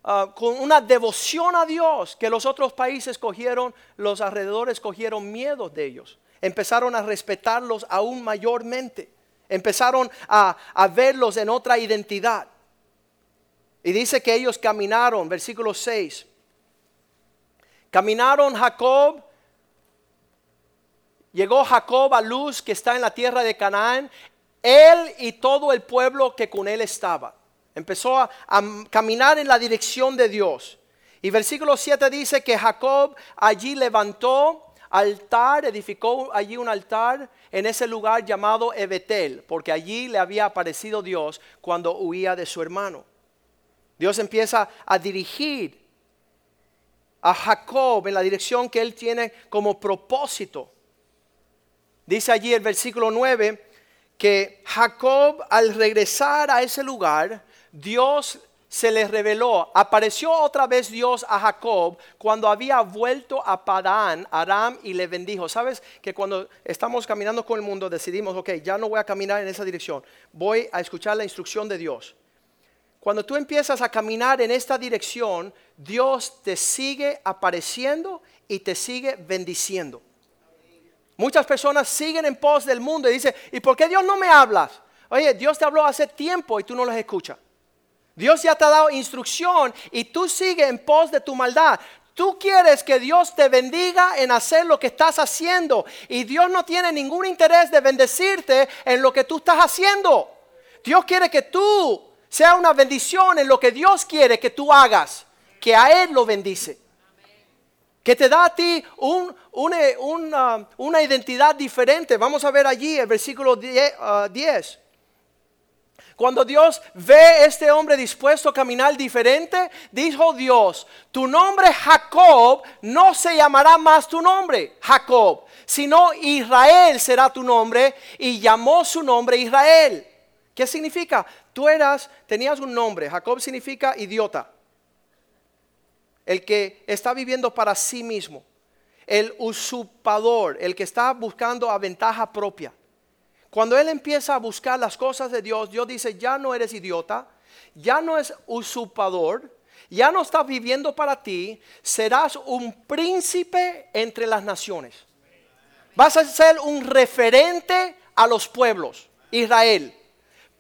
ah, con una devoción a Dios que los otros países cogieron, los alrededores cogieron miedo de ellos empezaron a respetarlos aún mayormente. Empezaron a, verlos en otra identidad. Y dice que ellos caminaron, versículo 6. Caminaron Jacob, llegó Jacob a Luz que está en la tierra de Canaán, él y todo el pueblo que con él estaba. Empezó a, caminar en la dirección de Dios. Y versículo 7 dice que Jacob allí levantó altar, edificó allí un altar en ese lugar llamado Ebetel, porque allí le había aparecido Dios cuando huía de su hermano. Dios empieza a dirigir a Jacob en la dirección que él tiene como propósito. Dice allí el versículo 9 que Jacob al regresar a ese lugar, Dios se les reveló, apareció otra vez Dios a Jacob cuando había vuelto a Padán, Aram, y le bendijo. Sabes que cuando estamos caminando con el mundo decidimos, ok, ya no voy a caminar en esa dirección, voy a escuchar la instrucción de Dios. Cuando tú empiezas a caminar en esta dirección, Dios te sigue apareciendo y te sigue bendiciendo. Muchas personas siguen en pos del mundo y dicen, ¿y por qué Dios no me hablas? Oye, Dios te habló hace tiempo y tú no los escuchas. Dios ya te ha dado instrucción y tú sigues en pos de tu maldad. Tú quieres que Dios te bendiga en hacer lo que estás haciendo. Y Dios no tiene ningún interés de bendecirte en lo que tú estás haciendo. Dios quiere que tú sea una bendición en lo que Dios quiere que tú hagas. Que a Él lo bendice. Que te da a ti un, una, una, identidad diferente. Vamos a ver allí el versículo 10. Cuando Dios ve a este hombre dispuesto a caminar diferente, dijo Dios, tu nombre Jacob no se llamará más tu nombre Jacob, sino Israel será tu nombre y llamó su nombre Israel. ¿Qué significa? Tú eras, tenías un nombre, Jacob significa idiota, el que está viviendo para sí mismo, el usurpador, el que está buscando a ventaja propia. Cuando él empieza a buscar las cosas de Dios, Dios dice, ya no eres idiota, ya no es usurpador, ya no estás viviendo para ti, serás un príncipe entre las naciones. Vas a ser un referente a los pueblos, Israel,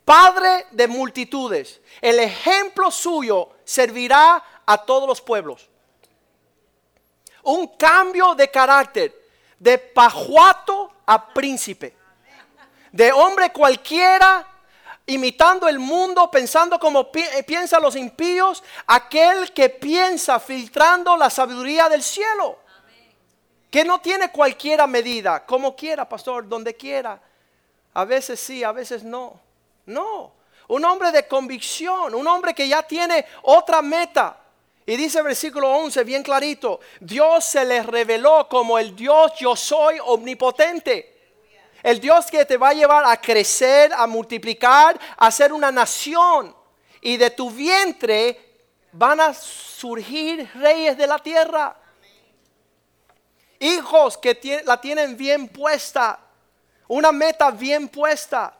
padre de multitudes. El ejemplo suyo servirá a todos los pueblos. Un cambio de carácter, de pajuato a príncipe de hombre cualquiera, imitando el mundo, pensando como eh, piensan los impíos, aquel que piensa filtrando la sabiduría del cielo. Que no tiene cualquiera medida, como quiera, pastor, donde quiera. A veces sí, a veces no. No. Un hombre de convicción, un hombre que ya tiene otra meta. Y dice el versículo 11 bien clarito, Dios se le reveló como el Dios yo soy omnipotente. El Dios que te va a llevar a crecer, a multiplicar, a ser una nación. Y de tu vientre van a surgir reyes de la tierra. Hijos que la tienen bien puesta. Una meta bien puesta.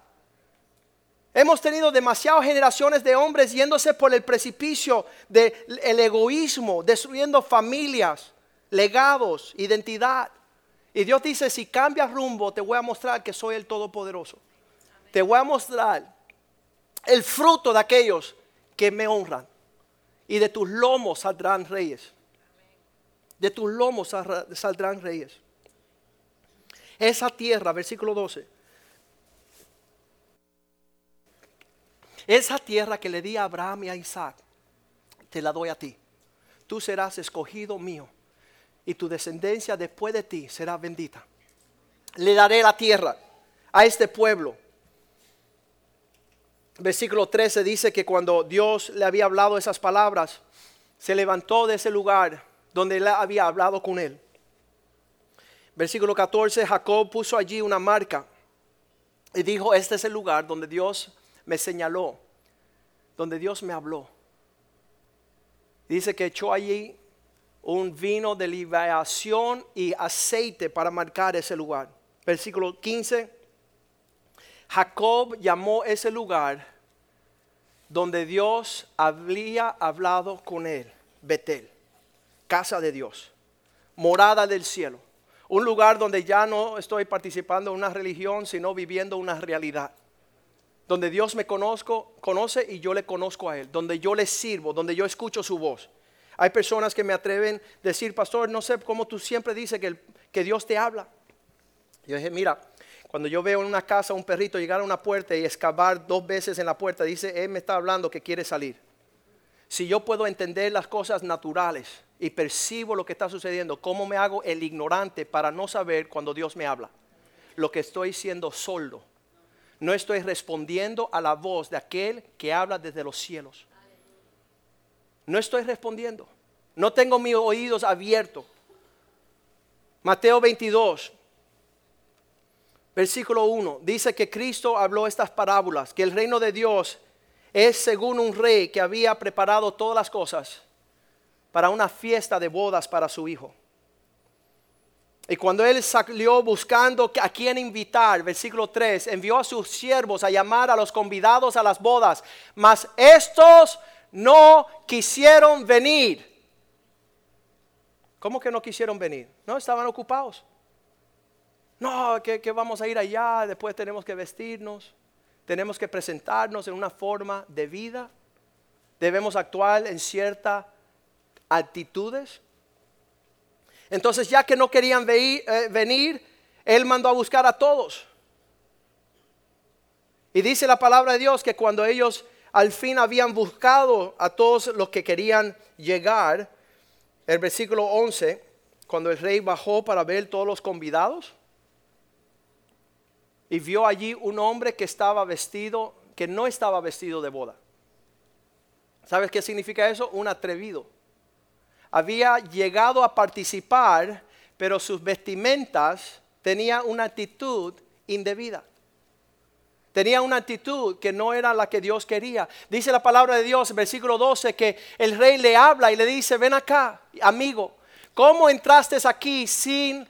Hemos tenido demasiadas generaciones de hombres yéndose por el precipicio del egoísmo, destruyendo familias, legados, identidad. Y Dios dice, si cambias rumbo, te voy a mostrar que soy el Todopoderoso. Te voy a mostrar el fruto de aquellos que me honran. Y de tus lomos saldrán reyes. De tus lomos saldrán reyes. Esa tierra, versículo 12. Esa tierra que le di a Abraham y a Isaac, te la doy a ti. Tú serás escogido mío y tu descendencia después de ti será bendita. Le daré la tierra a este pueblo. Versículo 13 dice que cuando Dios le había hablado esas palabras, se levantó de ese lugar donde él había hablado con él. Versículo 14, Jacob puso allí una marca y dijo, este es el lugar donde Dios me señaló, donde Dios me habló. Dice que echó allí un vino de liberación y aceite para marcar ese lugar. Versículo 15. Jacob llamó ese lugar donde Dios había hablado con él, Betel, casa de Dios, morada del cielo, un lugar donde ya no estoy participando en una religión, sino viviendo una realidad, donde Dios me conozco, conoce y yo le conozco a él, donde yo le sirvo, donde yo escucho su voz. Hay personas que me atreven a decir, pastor, no sé cómo tú siempre dices que, que Dios te habla. Yo dije, mira, cuando yo veo en una casa un perrito llegar a una puerta y excavar dos veces en la puerta, dice, él me está hablando que quiere salir. Si yo puedo entender las cosas naturales y percibo lo que está sucediendo, ¿cómo me hago el ignorante para no saber cuando Dios me habla? Lo que estoy siendo soldo. No estoy respondiendo a la voz de aquel que habla desde los cielos. No estoy respondiendo. No tengo mis oídos abiertos. Mateo 22, versículo 1, dice que Cristo habló estas parábolas, que el reino de Dios es según un rey que había preparado todas las cosas para una fiesta de bodas para su hijo. Y cuando él salió buscando a quién invitar, versículo 3, envió a sus siervos a llamar a los convidados a las bodas, mas estos no quisieron venir. ¿Cómo que no quisieron venir? No, estaban ocupados. No, que, vamos a ir allá, después tenemos que vestirnos, tenemos que presentarnos en una forma de vida, debemos actuar en ciertas actitudes. Entonces ya que no querían eh, venir, él mandó a buscar a todos. Y dice la palabra de Dios que cuando ellos al fin habían buscado a todos los que querían llegar, el versículo 11, cuando el rey bajó para ver todos los convidados y vio allí un hombre que estaba vestido, que no estaba vestido de boda. ¿Sabes qué significa eso? Un atrevido. Había llegado a participar, pero sus vestimentas tenían una actitud indebida. Tenía una actitud que no era la que Dios quería. Dice la palabra de Dios, versículo 12, que el rey le habla y le dice, ven acá, amigo, ¿cómo entraste aquí sin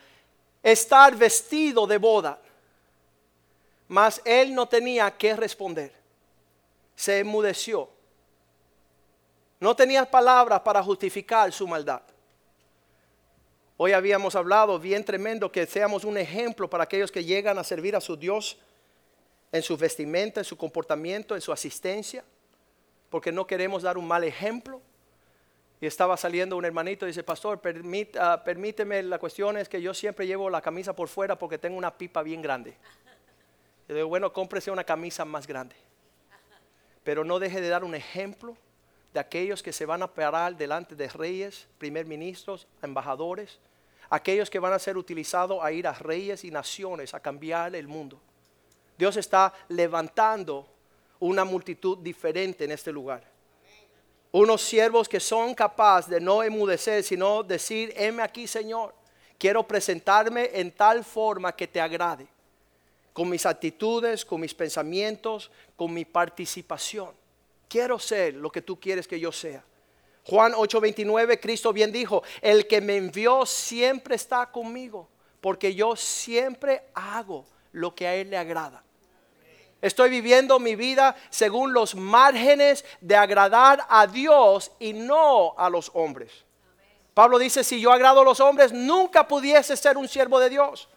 estar vestido de boda? Mas él no tenía que responder. Se enmudeció. No tenía palabras para justificar su maldad. Hoy habíamos hablado bien tremendo que seamos un ejemplo para aquellos que llegan a servir a su Dios en su vestimenta, en su comportamiento, en su asistencia, porque no queremos dar un mal ejemplo. Y estaba saliendo un hermanito y dice, pastor, ah, permíteme, la cuestión es que yo siempre llevo la camisa por fuera porque tengo una pipa bien grande. Yo digo, bueno, cómprese una camisa más grande. Pero no deje de dar un ejemplo de aquellos que se van a parar delante de reyes, primer ministros, embajadores, aquellos que van a ser utilizados a ir a reyes y naciones a cambiar el mundo. Dios está levantando una multitud diferente en este lugar. Unos siervos que son capaces de no emudecer, sino decir, heme aquí Señor, quiero presentarme en tal forma que te agrade, con mis actitudes, con mis pensamientos, con mi participación. Quiero ser lo que tú quieres que yo sea. Juan 8:29, Cristo bien dijo, el que me envió siempre está conmigo, porque yo siempre hago lo que a Él le agrada. Estoy viviendo mi vida según los márgenes de agradar a Dios y no a los hombres. Pablo dice, si yo agrado a los hombres, nunca pudiese ser un siervo de Dios.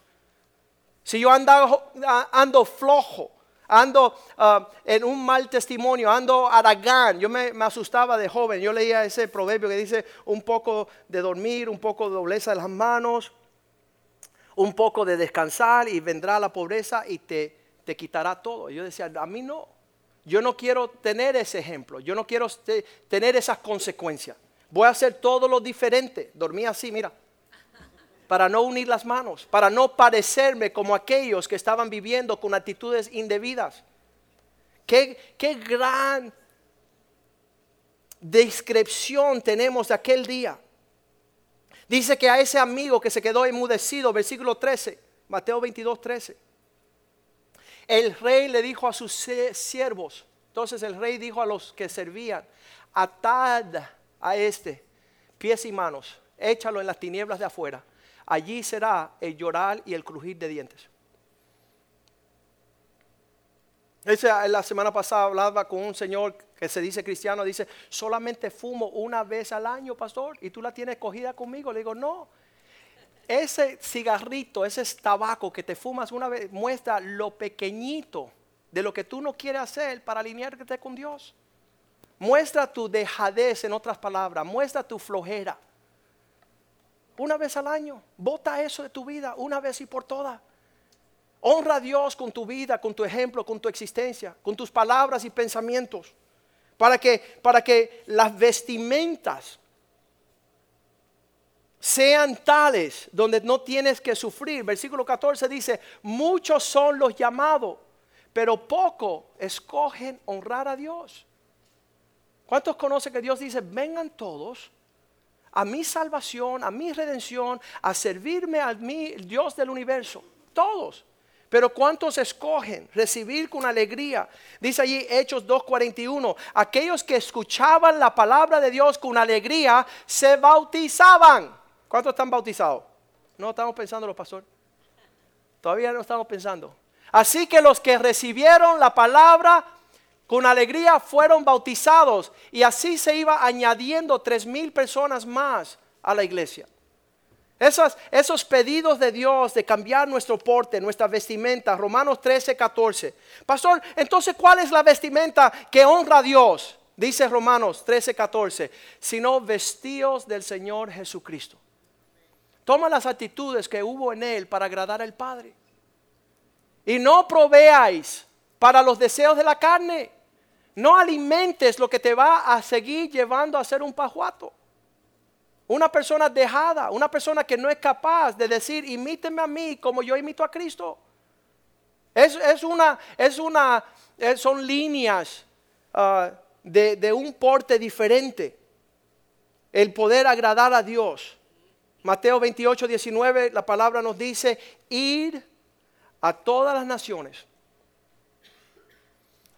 Si yo ando, flojo, ando ah, en un mal testimonio, ando aragán. Yo me, me, asustaba de joven. Yo leía ese proverbio que dice un poco de dormir, un poco de dobleza de las manos, un poco de descansar y vendrá la pobreza y te te quitará todo. Yo decía, a mí no. Yo no quiero tener ese ejemplo. Yo no quiero tener esas consecuencias. Voy a hacer todo lo diferente. Dormí así, mira. Para no unir las manos. Para no parecerme como aquellos que estaban viviendo con actitudes indebidas. Qué, qué gran descripción tenemos de aquel día. Dice que a ese amigo que se quedó enmudecido, versículo 13, Mateo 22, 13 el rey le dijo a sus siervos, entonces el rey dijo a los que servían, atad a este pies y manos, échalo en las tinieblas de afuera. Allí será el llorar y el crujir de dientes. la semana pasada hablaba con un señor que se dice cristiano, dice, solamente fumo una vez al año, pastor, y tú la tienes cogida conmigo. Le digo, no, ese cigarrito, ese tabaco que te fumas una vez, muestra lo pequeñito de lo que tú no quieres hacer para alinearte con Dios. Muestra tu dejadez, en otras palabras, muestra tu flojera. Una vez al año, bota eso de tu vida, una vez y por todas. Honra a Dios con tu vida, con tu ejemplo, con tu existencia, con tus palabras y pensamientos. Para que, para que las vestimentas sean tales donde no tienes que sufrir. Versículo 14 dice, muchos son los llamados, pero pocos escogen honrar a Dios. ¿Cuántos conocen que Dios dice, vengan todos a mi salvación, a mi redención, a servirme a mí, Dios del universo? Todos. Pero ¿cuántos escogen recibir con alegría? Dice allí Hechos 2.41, aquellos que escuchaban la palabra de Dios con alegría se bautizaban. ¿Cuántos están bautizados? No estamos pensando los pastores. Todavía no estamos pensando. Así que los que recibieron la palabra con alegría fueron bautizados y así se iba añadiendo tres mil personas más a la iglesia. Esos, esos pedidos de Dios de cambiar nuestro porte, nuestra vestimenta, Romanos 13, 14. Pastor, entonces, ¿cuál es la vestimenta que honra a Dios? Dice Romanos 13, 14. Sino vestidos del Señor Jesucristo. Toma las actitudes que hubo en él para agradar al Padre. Y no proveáis para los deseos de la carne. No alimentes lo que te va a seguir llevando a ser un pajuato. Una persona dejada, una persona que no es capaz de decir, imíteme a mí como yo imito a Cristo. Es, una, es una, eh, son líneas ah, de, de un porte diferente. El poder agradar a Dios. Mateo 28, 19, la palabra nos dice, ir a todas las naciones,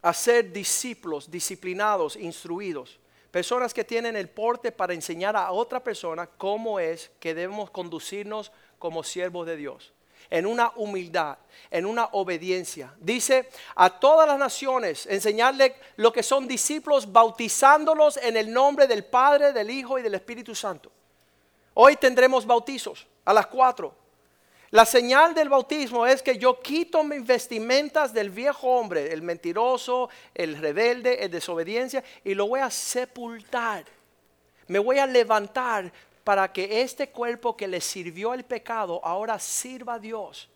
a ser discípulos, disciplinados, instruidos Personas que tienen el porte para enseñar a otra persona cómo es que debemos conducirnos como siervos de Dios. En una humildad, en una obediencia. Dice a todas las naciones, enseñarle lo que son discípulos, bautizándolos en el nombre del Padre, del Hijo y del Espíritu Santo. Hoy tendremos bautizos a las cuatro. La señal del bautismo es que yo quito mis vestimentas del viejo hombre, el mentiroso, el rebelde, el desobediencia, y lo voy a sepultar. Me voy a levantar para que este cuerpo que le sirvió el pecado ahora sirva a Dios.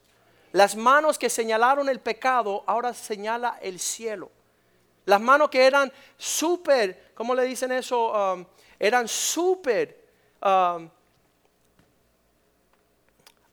Las manos que señalaron el pecado ahora señala el cielo. Las manos que eran súper, ¿cómo le dicen eso? Um, eran súper um,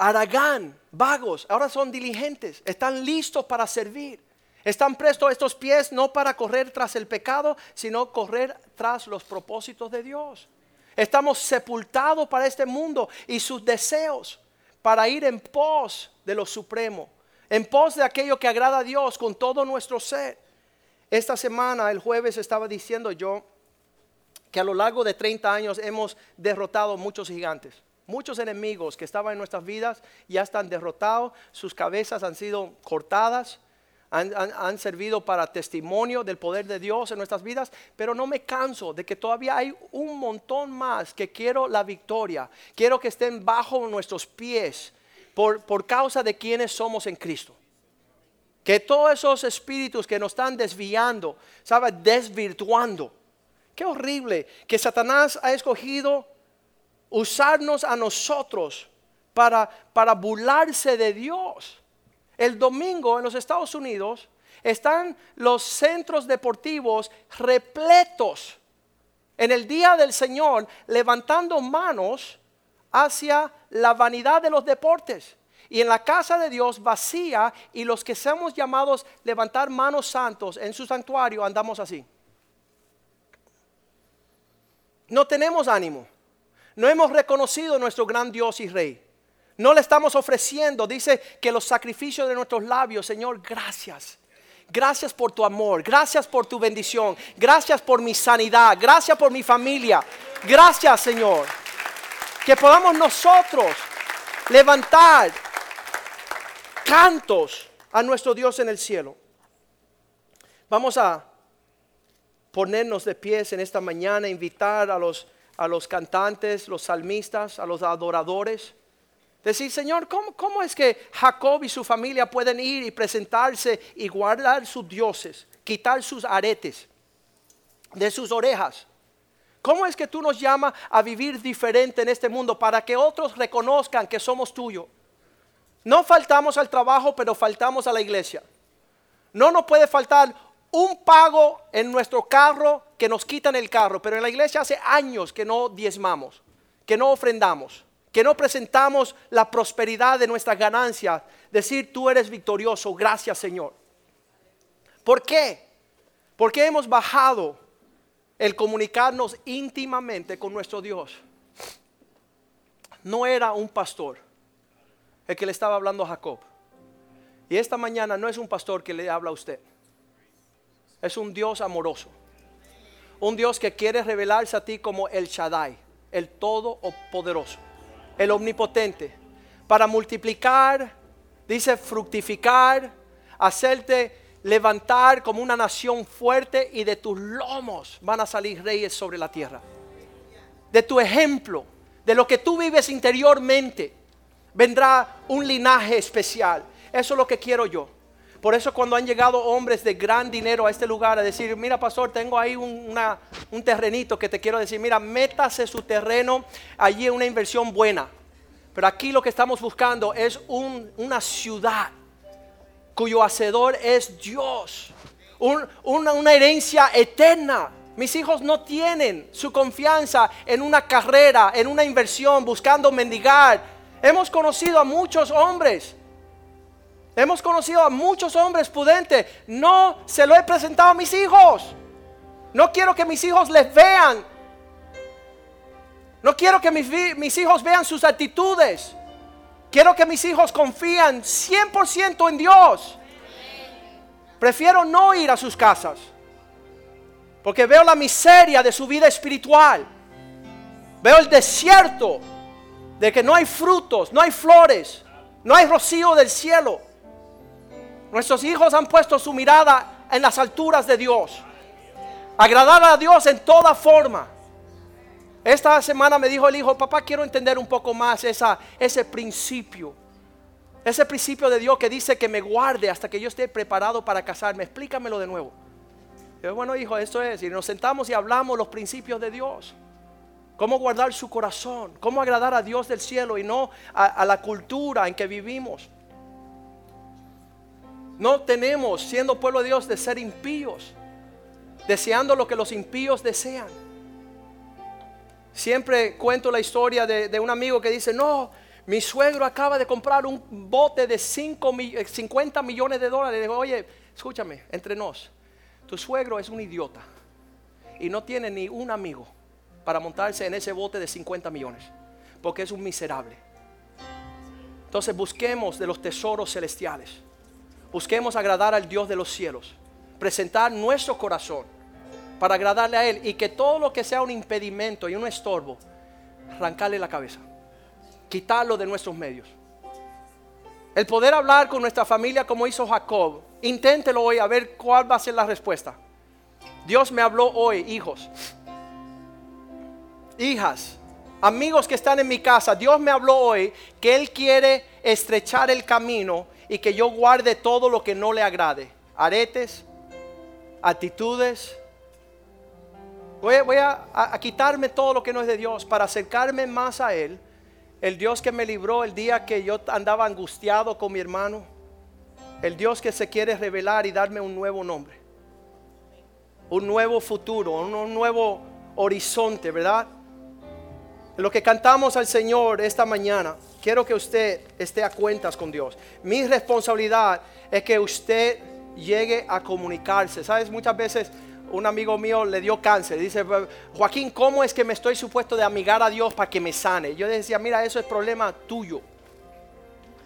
Aragán, vagos, ahora son diligentes, están listos para servir. Están prestos estos pies no para correr tras el pecado, sino correr tras los propósitos de Dios. Estamos sepultados para este mundo y sus deseos para ir en pos de lo supremo, en pos de aquello que agrada a Dios con todo nuestro ser. Esta semana, el jueves, estaba diciendo yo que a lo largo de 30 años hemos derrotado muchos gigantes. Muchos enemigos que estaban en nuestras vidas ya están derrotados, sus cabezas han sido cortadas, han, servido para testimonio del poder de Dios en nuestras vidas, pero no me canso de que todavía hay un montón más que quiero la victoria, quiero que estén bajo nuestros pies por, por causa de quienes somos en Cristo. Que todos esos espíritus que nos están desviando, ¿sabe? Desvirtuando. Qué horrible que Satanás ha escogido usarnos a nosotros para, para burlarse de Dios. El domingo en los Estados Unidos están los centros deportivos repletos en el día del Señor levantando manos hacia la vanidad de los deportes. Y en la casa de Dios vacía y los que somos llamados levantar manos santos en su santuario andamos así. No tenemos ánimo. No hemos reconocido nuestro gran Dios y Rey. No le estamos ofreciendo, dice que los sacrificios de nuestros labios, Señor, gracias. Gracias por tu amor, gracias por tu bendición, gracias por mi sanidad, gracias por mi familia. Gracias, Señor. Que podamos nosotros levantar cantos a nuestro Dios en el cielo. Vamos a ponernos de pies en esta mañana, invitar a los a los cantantes, los salmistas, a los adoradores. Decir, Señor, ¿cómo, es que Jacob y su familia pueden ir y presentarse y guardar sus dioses, quitar sus aretes de sus orejas? ¿Cómo es que tú nos llamas a vivir diferente en este mundo para que otros reconozcan que somos tuyos? No faltamos al trabajo, pero faltamos a la iglesia. No nos puede faltar un pago en nuestro carro que nos quitan el carro, pero en la iglesia hace años que no diezmamos, que no ofrendamos, que no presentamos la prosperidad de nuestras ganancias, decir tú eres victorioso, gracias Señor. ¿Por qué? Porque hemos bajado el comunicarnos íntimamente con nuestro Dios. No era un pastor el que le estaba hablando a Jacob. Y esta mañana no es un pastor que le habla a usted es un Dios amoroso. Un Dios que quiere revelarse a ti como el Shaddai, el Todopoderoso, el Omnipotente, para multiplicar, dice fructificar, hacerte levantar como una nación fuerte y de tus lomos van a salir reyes sobre la tierra. De tu ejemplo, de lo que tú vives interiormente, vendrá un linaje especial. Eso es lo que quiero yo. Por eso cuando han llegado hombres de gran dinero a este lugar a decir, mira pastor, tengo ahí un, un terrenito que te quiero decir, mira, métase su terreno allí en una inversión buena. Pero aquí lo que estamos buscando es un- una ciudad cuyo hacedor es Dios. Un- una, una herencia eterna. Mis hijos no tienen su confianza en una carrera, en una inversión, buscando mendigar. Hemos conocido a muchos hombres. Hemos conocido a muchos hombres prudentes. No se lo he presentado a mis hijos. No quiero que mis hijos les vean. No quiero que mis, mis hijos vean sus actitudes. Quiero que mis hijos confían 100% en Dios. Prefiero no ir a sus casas. Porque veo la miseria de su vida espiritual. Veo el desierto de que no hay frutos, no hay flores, no hay rocío del cielo. Nuestros hijos han puesto su mirada en las alturas de Dios. Agradar a Dios en toda forma. Esta semana me dijo el hijo, papá, quiero entender un poco más esa, ese principio. Ese principio de Dios que dice que me guarde hasta que yo esté preparado para casarme. Explícamelo de nuevo. Yo, bueno, hijo, esto es. Y nos sentamos y hablamos los principios de Dios. Cómo guardar su corazón. Cómo agradar a Dios del cielo y no a, a la cultura en que vivimos. No tenemos, siendo pueblo de Dios, de ser impíos. Deseando lo que los impíos desean. Siempre cuento la historia de, un amigo que dice, no, mi suegro acaba de comprar un bote de cinco mi- eh, 50 millones de dólares. Le digo, oye, escúchame, entre nos, tu suegro es un idiota y no tiene ni un amigo para montarse en ese bote de 50 millones, porque es un miserable. Entonces busquemos de los tesoros celestiales, busquemos agradar al Dios de los cielos, presentar nuestro corazón para agradarle a Él y que todo lo que sea un impedimento y un estorbo, arrancarle la cabeza, quitarlo de nuestros medios. El poder hablar con nuestra familia como hizo Jacob, inténtelo hoy a ver cuál va a ser la respuesta. Dios me habló hoy, hijos, hijas, amigos que están en mi casa, Dios me habló hoy que Él quiere estrechar el camino y que yo guarde todo lo que no le agrade. Aretes, actitudes, Voy, voy a, a- a quitarme todo lo que no es de Dios para acercarme más a Él. El Dios que me libró el día que yo andaba angustiado con mi hermano. El Dios que se quiere revelar y darme un nuevo nombre. Un nuevo futuro, un, un nuevo horizonte, ¿verdad? Lo que cantamos al Señor esta mañana, quiero que usted esté a cuentas con Dios. Mi responsabilidad es que usted llegue a comunicarse. ¿Sabes? Muchas veces un amigo mío le dio cáncer. Dice, Joaquín, ¿cómo es que me estoy supuesto de amigar a Dios para que me sane? Yo decía, mira, eso es problema tuyo.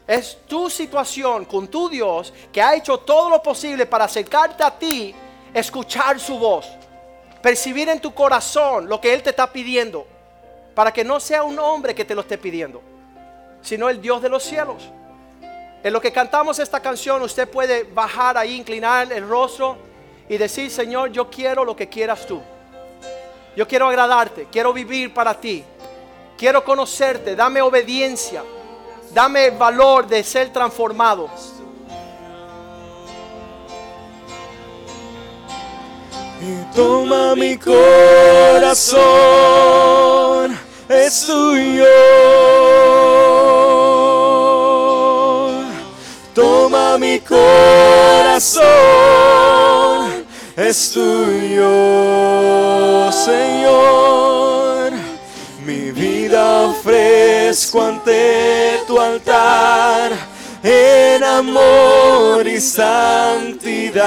Es tu situación con tu Dios que ha hecho todo lo posible para acercarte a ti, escuchar su voz, percibir en tu corazón lo que Él te está pidiendo, para que no sea un hombre que te lo esté pidiendo, sino el Dios de los cielos. En lo que cantamos esta canción, usted puede bajar ahí, inclinar el rostro y decir, Señor, yo quiero lo que quieras tú. Yo quiero agradarte, quiero vivir para ti, quiero conocerte, dame obediencia, dame valor de ser transformado. Y toma mi corazón, es tuyo. Toma mi corazón, es tuyo, Señor. Mi vida ofrezco ante tu altar en amor y santidad.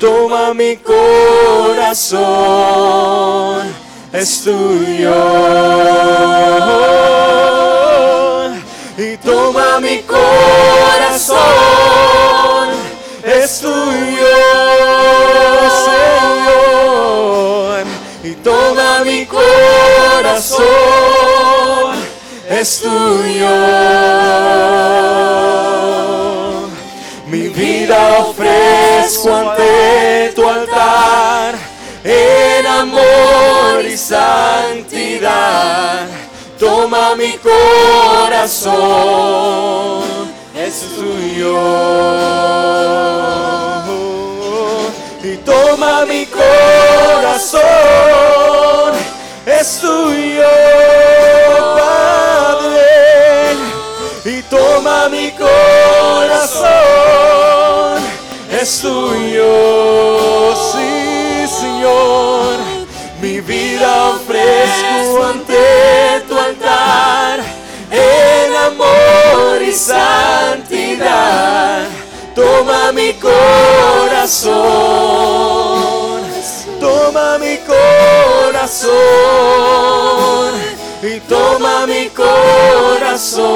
Toma mi corazón, es tuyo. Y toma mi corazón, es tuyo, Señor. Y toma mi corazón, es tuyo. Mi vida ofrezco ante tu altar en amor y santidad. Toma mi corazón, es tuyo. Y toma mi corazón, es tuyo, Padre. toma mi corazón, es tuyo, santidad. Toma mi corazón, toma mi corazón y toma mi corazón,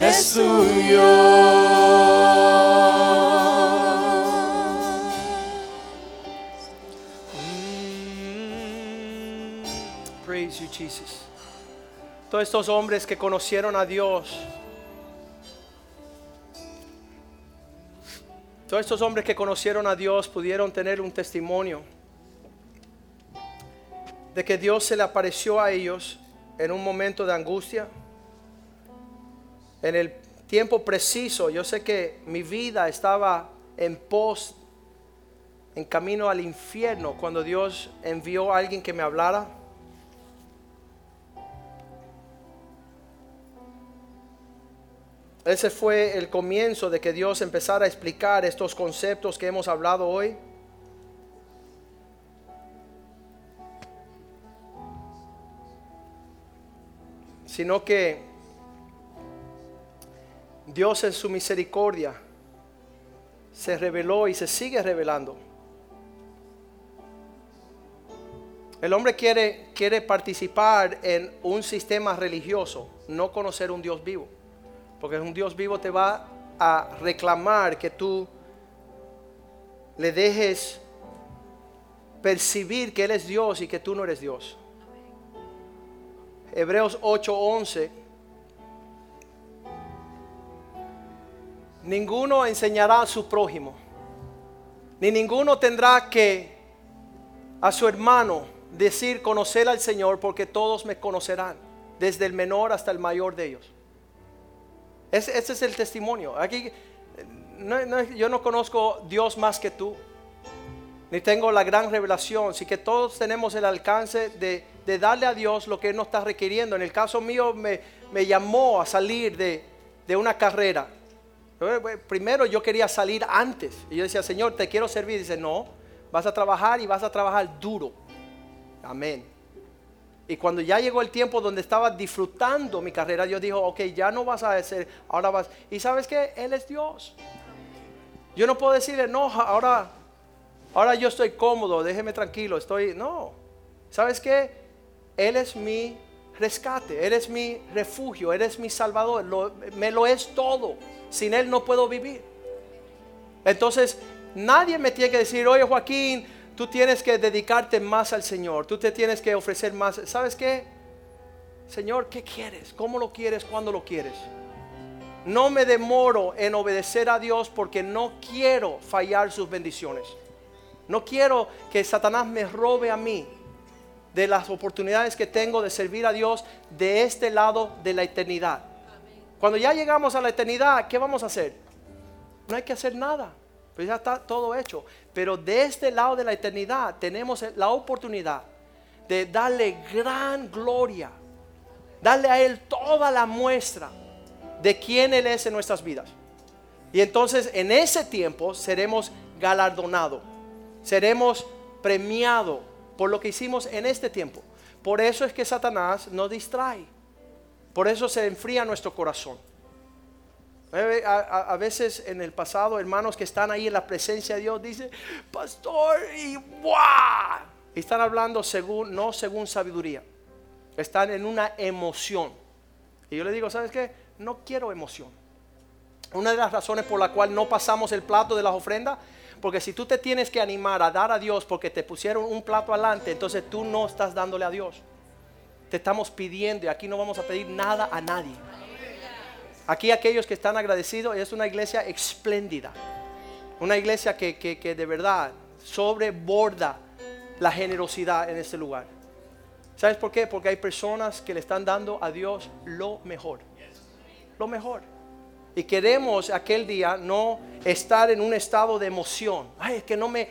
es tuyo. Todos estos hombres que conocieron a Dios, todos estos hombres que conocieron a Dios pudieron tener un testimonio de que Dios se le apareció a ellos en un momento de angustia, en el tiempo preciso. Yo sé que mi vida estaba en pos en camino al infierno cuando Dios envió a alguien que me hablara. Ese fue el comienzo de que Dios empezara a explicar estos conceptos que hemos hablado hoy. Sino que Dios en su misericordia se reveló y se sigue revelando. El hombre quiere, quiere participar en un sistema religioso, no conocer un Dios vivo. Porque un Dios vivo te va a reclamar que tú le dejes percibir que Él es Dios y que tú no eres Dios. Hebreos 8:11. Ninguno enseñará a su prójimo, ni ninguno tendrá que a su hermano decir conocer al Señor, porque todos me conocerán, desde el menor hasta el mayor de ellos. Ese, ese es el testimonio. Aquí no- no- yo no conozco Dios más que tú, ni tengo la gran revelación, así que todos tenemos el alcance de, de darle a Dios lo que Él nos está requiriendo. En el caso mío me, me llamó a salir de, de una carrera. Eh, Primero yo quería salir antes. Y yo decía, Señor, te quiero servir. dice, no, vas a trabajar y vas a trabajar duro. Amén. Y cuando ya llegó el tiempo donde estaba disfrutando mi carrera, Dios dijo, ok, ya no vas a hacer, ahora vas. Y sabes que Él es Dios. Yo no puedo decirle, no, ahora, ahora yo estoy cómodo, déjeme tranquilo, estoy, no. ¿Sabes qué? Él es mi rescate, Él es mi refugio, Él es mi salvador, me lo es todo. Sin Él no puedo vivir. Entonces, nadie me tiene que decir, oye Joaquín, tú tienes que dedicarte más al Señor, tú te tienes que ofrecer más. ¿Sabes qué? Señor, ¿qué quieres? ¿Cómo lo quieres? ¿Cuándo lo quieres? No me demoro en obedecer a Dios porque no quiero fallar sus bendiciones. No quiero que Satanás me robe a mí de las oportunidades que tengo de servir a Dios de este lado de la eternidad. Cuando ya llegamos a la eternidad, ¿qué vamos a hacer? No hay que hacer nada, pues ya está todo hecho. Pero de este lado de la eternidad tenemos la oportunidad de darle gran gloria, darle a Él toda la muestra de quién Él es en nuestras vidas. Y entonces en ese tiempo seremos galardonados, seremos premiados por lo que hicimos en este tiempo. Por eso es que Satanás nos distrae. Por eso se enfría nuestro corazón. Eh, A, veces en el pasado, hermanos que están ahí en la presencia de Dios, dicen, pastor, y ¡buah! Están hablando según, no según sabiduría. Están en una emoción. Y yo le digo, ¿sabes qué? No quiero emoción. Una de las razones por la cual no pasamos el plato de las ofrendas, porque si tú te tienes que animar a dar a Dios porque te pusieron un plato adelante, entonces tú no estás dándole a Dios. Te estamos pidiendo y aquí no vamos a pedir nada a nadie. Aquí aquellos que están agradecidos es una iglesia espléndida. Una iglesia que, que- que de verdad sobreborda la generosidad en este lugar. ¿Sabes por qué? Porque hay personas que le están dando a Dios lo mejor. Lo mejor. Y queremos aquel día no estar en un estado de emoción. Ay, es que no me,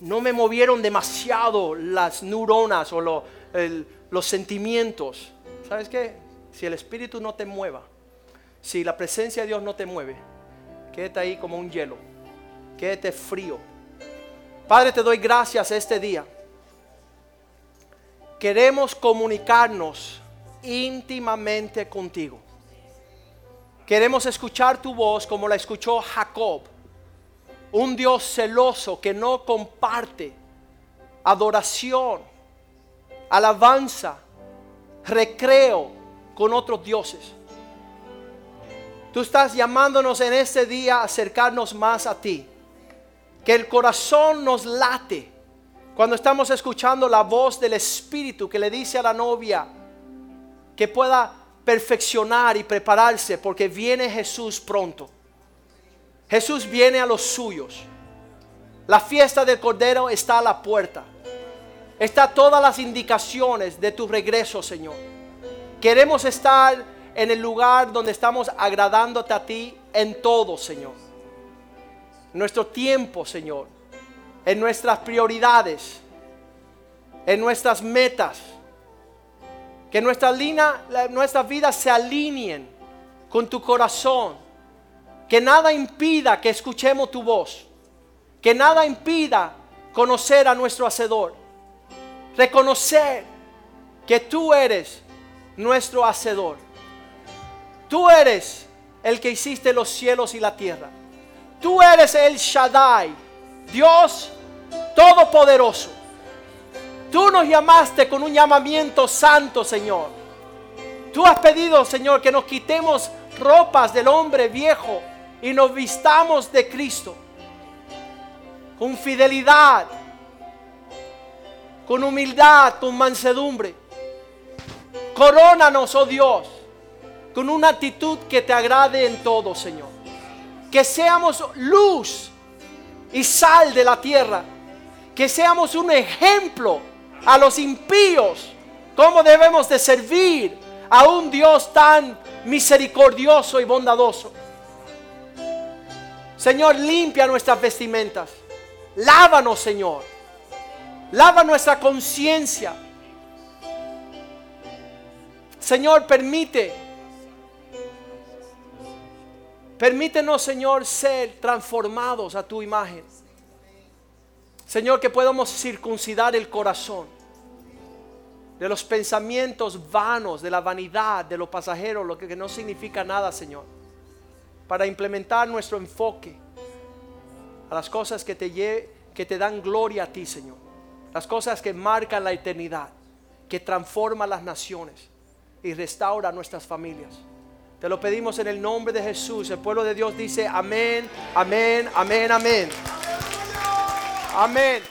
no me movieron demasiado las neuronas o los sentimientos. ¿Sabes qué? Si el espíritu no te mueva, Si la presencia de Dios no te mueve, quédate ahí como un hielo. Quédate frío. Padre, te doy gracias este día. Queremos comunicarnos íntimamente contigo. Queremos escuchar tu voz como la escuchó Jacob. Un Dios celoso que no comparte adoración, alabanza, recreo con otros dioses. Tú estás llamándonos en este día a acercarnos más a ti. Que el corazón nos late cuando estamos escuchando la voz del Espíritu que le dice a la novia que pueda perfeccionar y prepararse porque viene Jesús pronto. Jesús viene a los suyos. La fiesta del Cordero está a la puerta. Está todas las indicaciones de tu regreso, Señor. Queremos estar en el lugar donde estamos agradándote a ti en todo, Señor. nuestro tiempo, Señor. En nuestras prioridades. En nuestras metas. Que nuestra nuestras vidas se alineen con tu corazón. Que nada impida que escuchemos tu voz. Que nada impida conocer a nuestro Hacedor. Reconocer que tú eres nuestro Hacedor. Tú eres el que hiciste los cielos y la tierra. Tú eres el Shaddai, Dios Todopoderoso. Tú nos llamaste con un llamamiento santo, Señor. Tú has pedido, Señor, que nos quitemos ropas del hombre viejo y nos vistamos de Cristo. Con fidelidad, con humildad, con mansedumbre. Corónanos, oh Dios, con una actitud que te agrade en todo, Señor. Que seamos luz y sal de la tierra. Que seamos un ejemplo a los impíos cómo debemos de servir a un Dios tan misericordioso y bondadoso. Señor, limpia nuestras vestimentas. Lávanos, Señor. Lava nuestra conciencia. Señor, permite. Permítenos, Señor, ser transformados a tu imagen. Señor, que podamos circuncidar el corazón de los pensamientos vanos, de la vanidad, de lo pasajero, lo que no significa nada, Señor, para implementar nuestro enfoque a las cosas que te, que te dan gloria a ti, Señor, las cosas que marcan la eternidad, que transforman las naciones y restaura nuestras familias. Te lo pedimos en el nombre de Jesús. El pueblo de Dios dice amén, amén, amén, amén. Amén.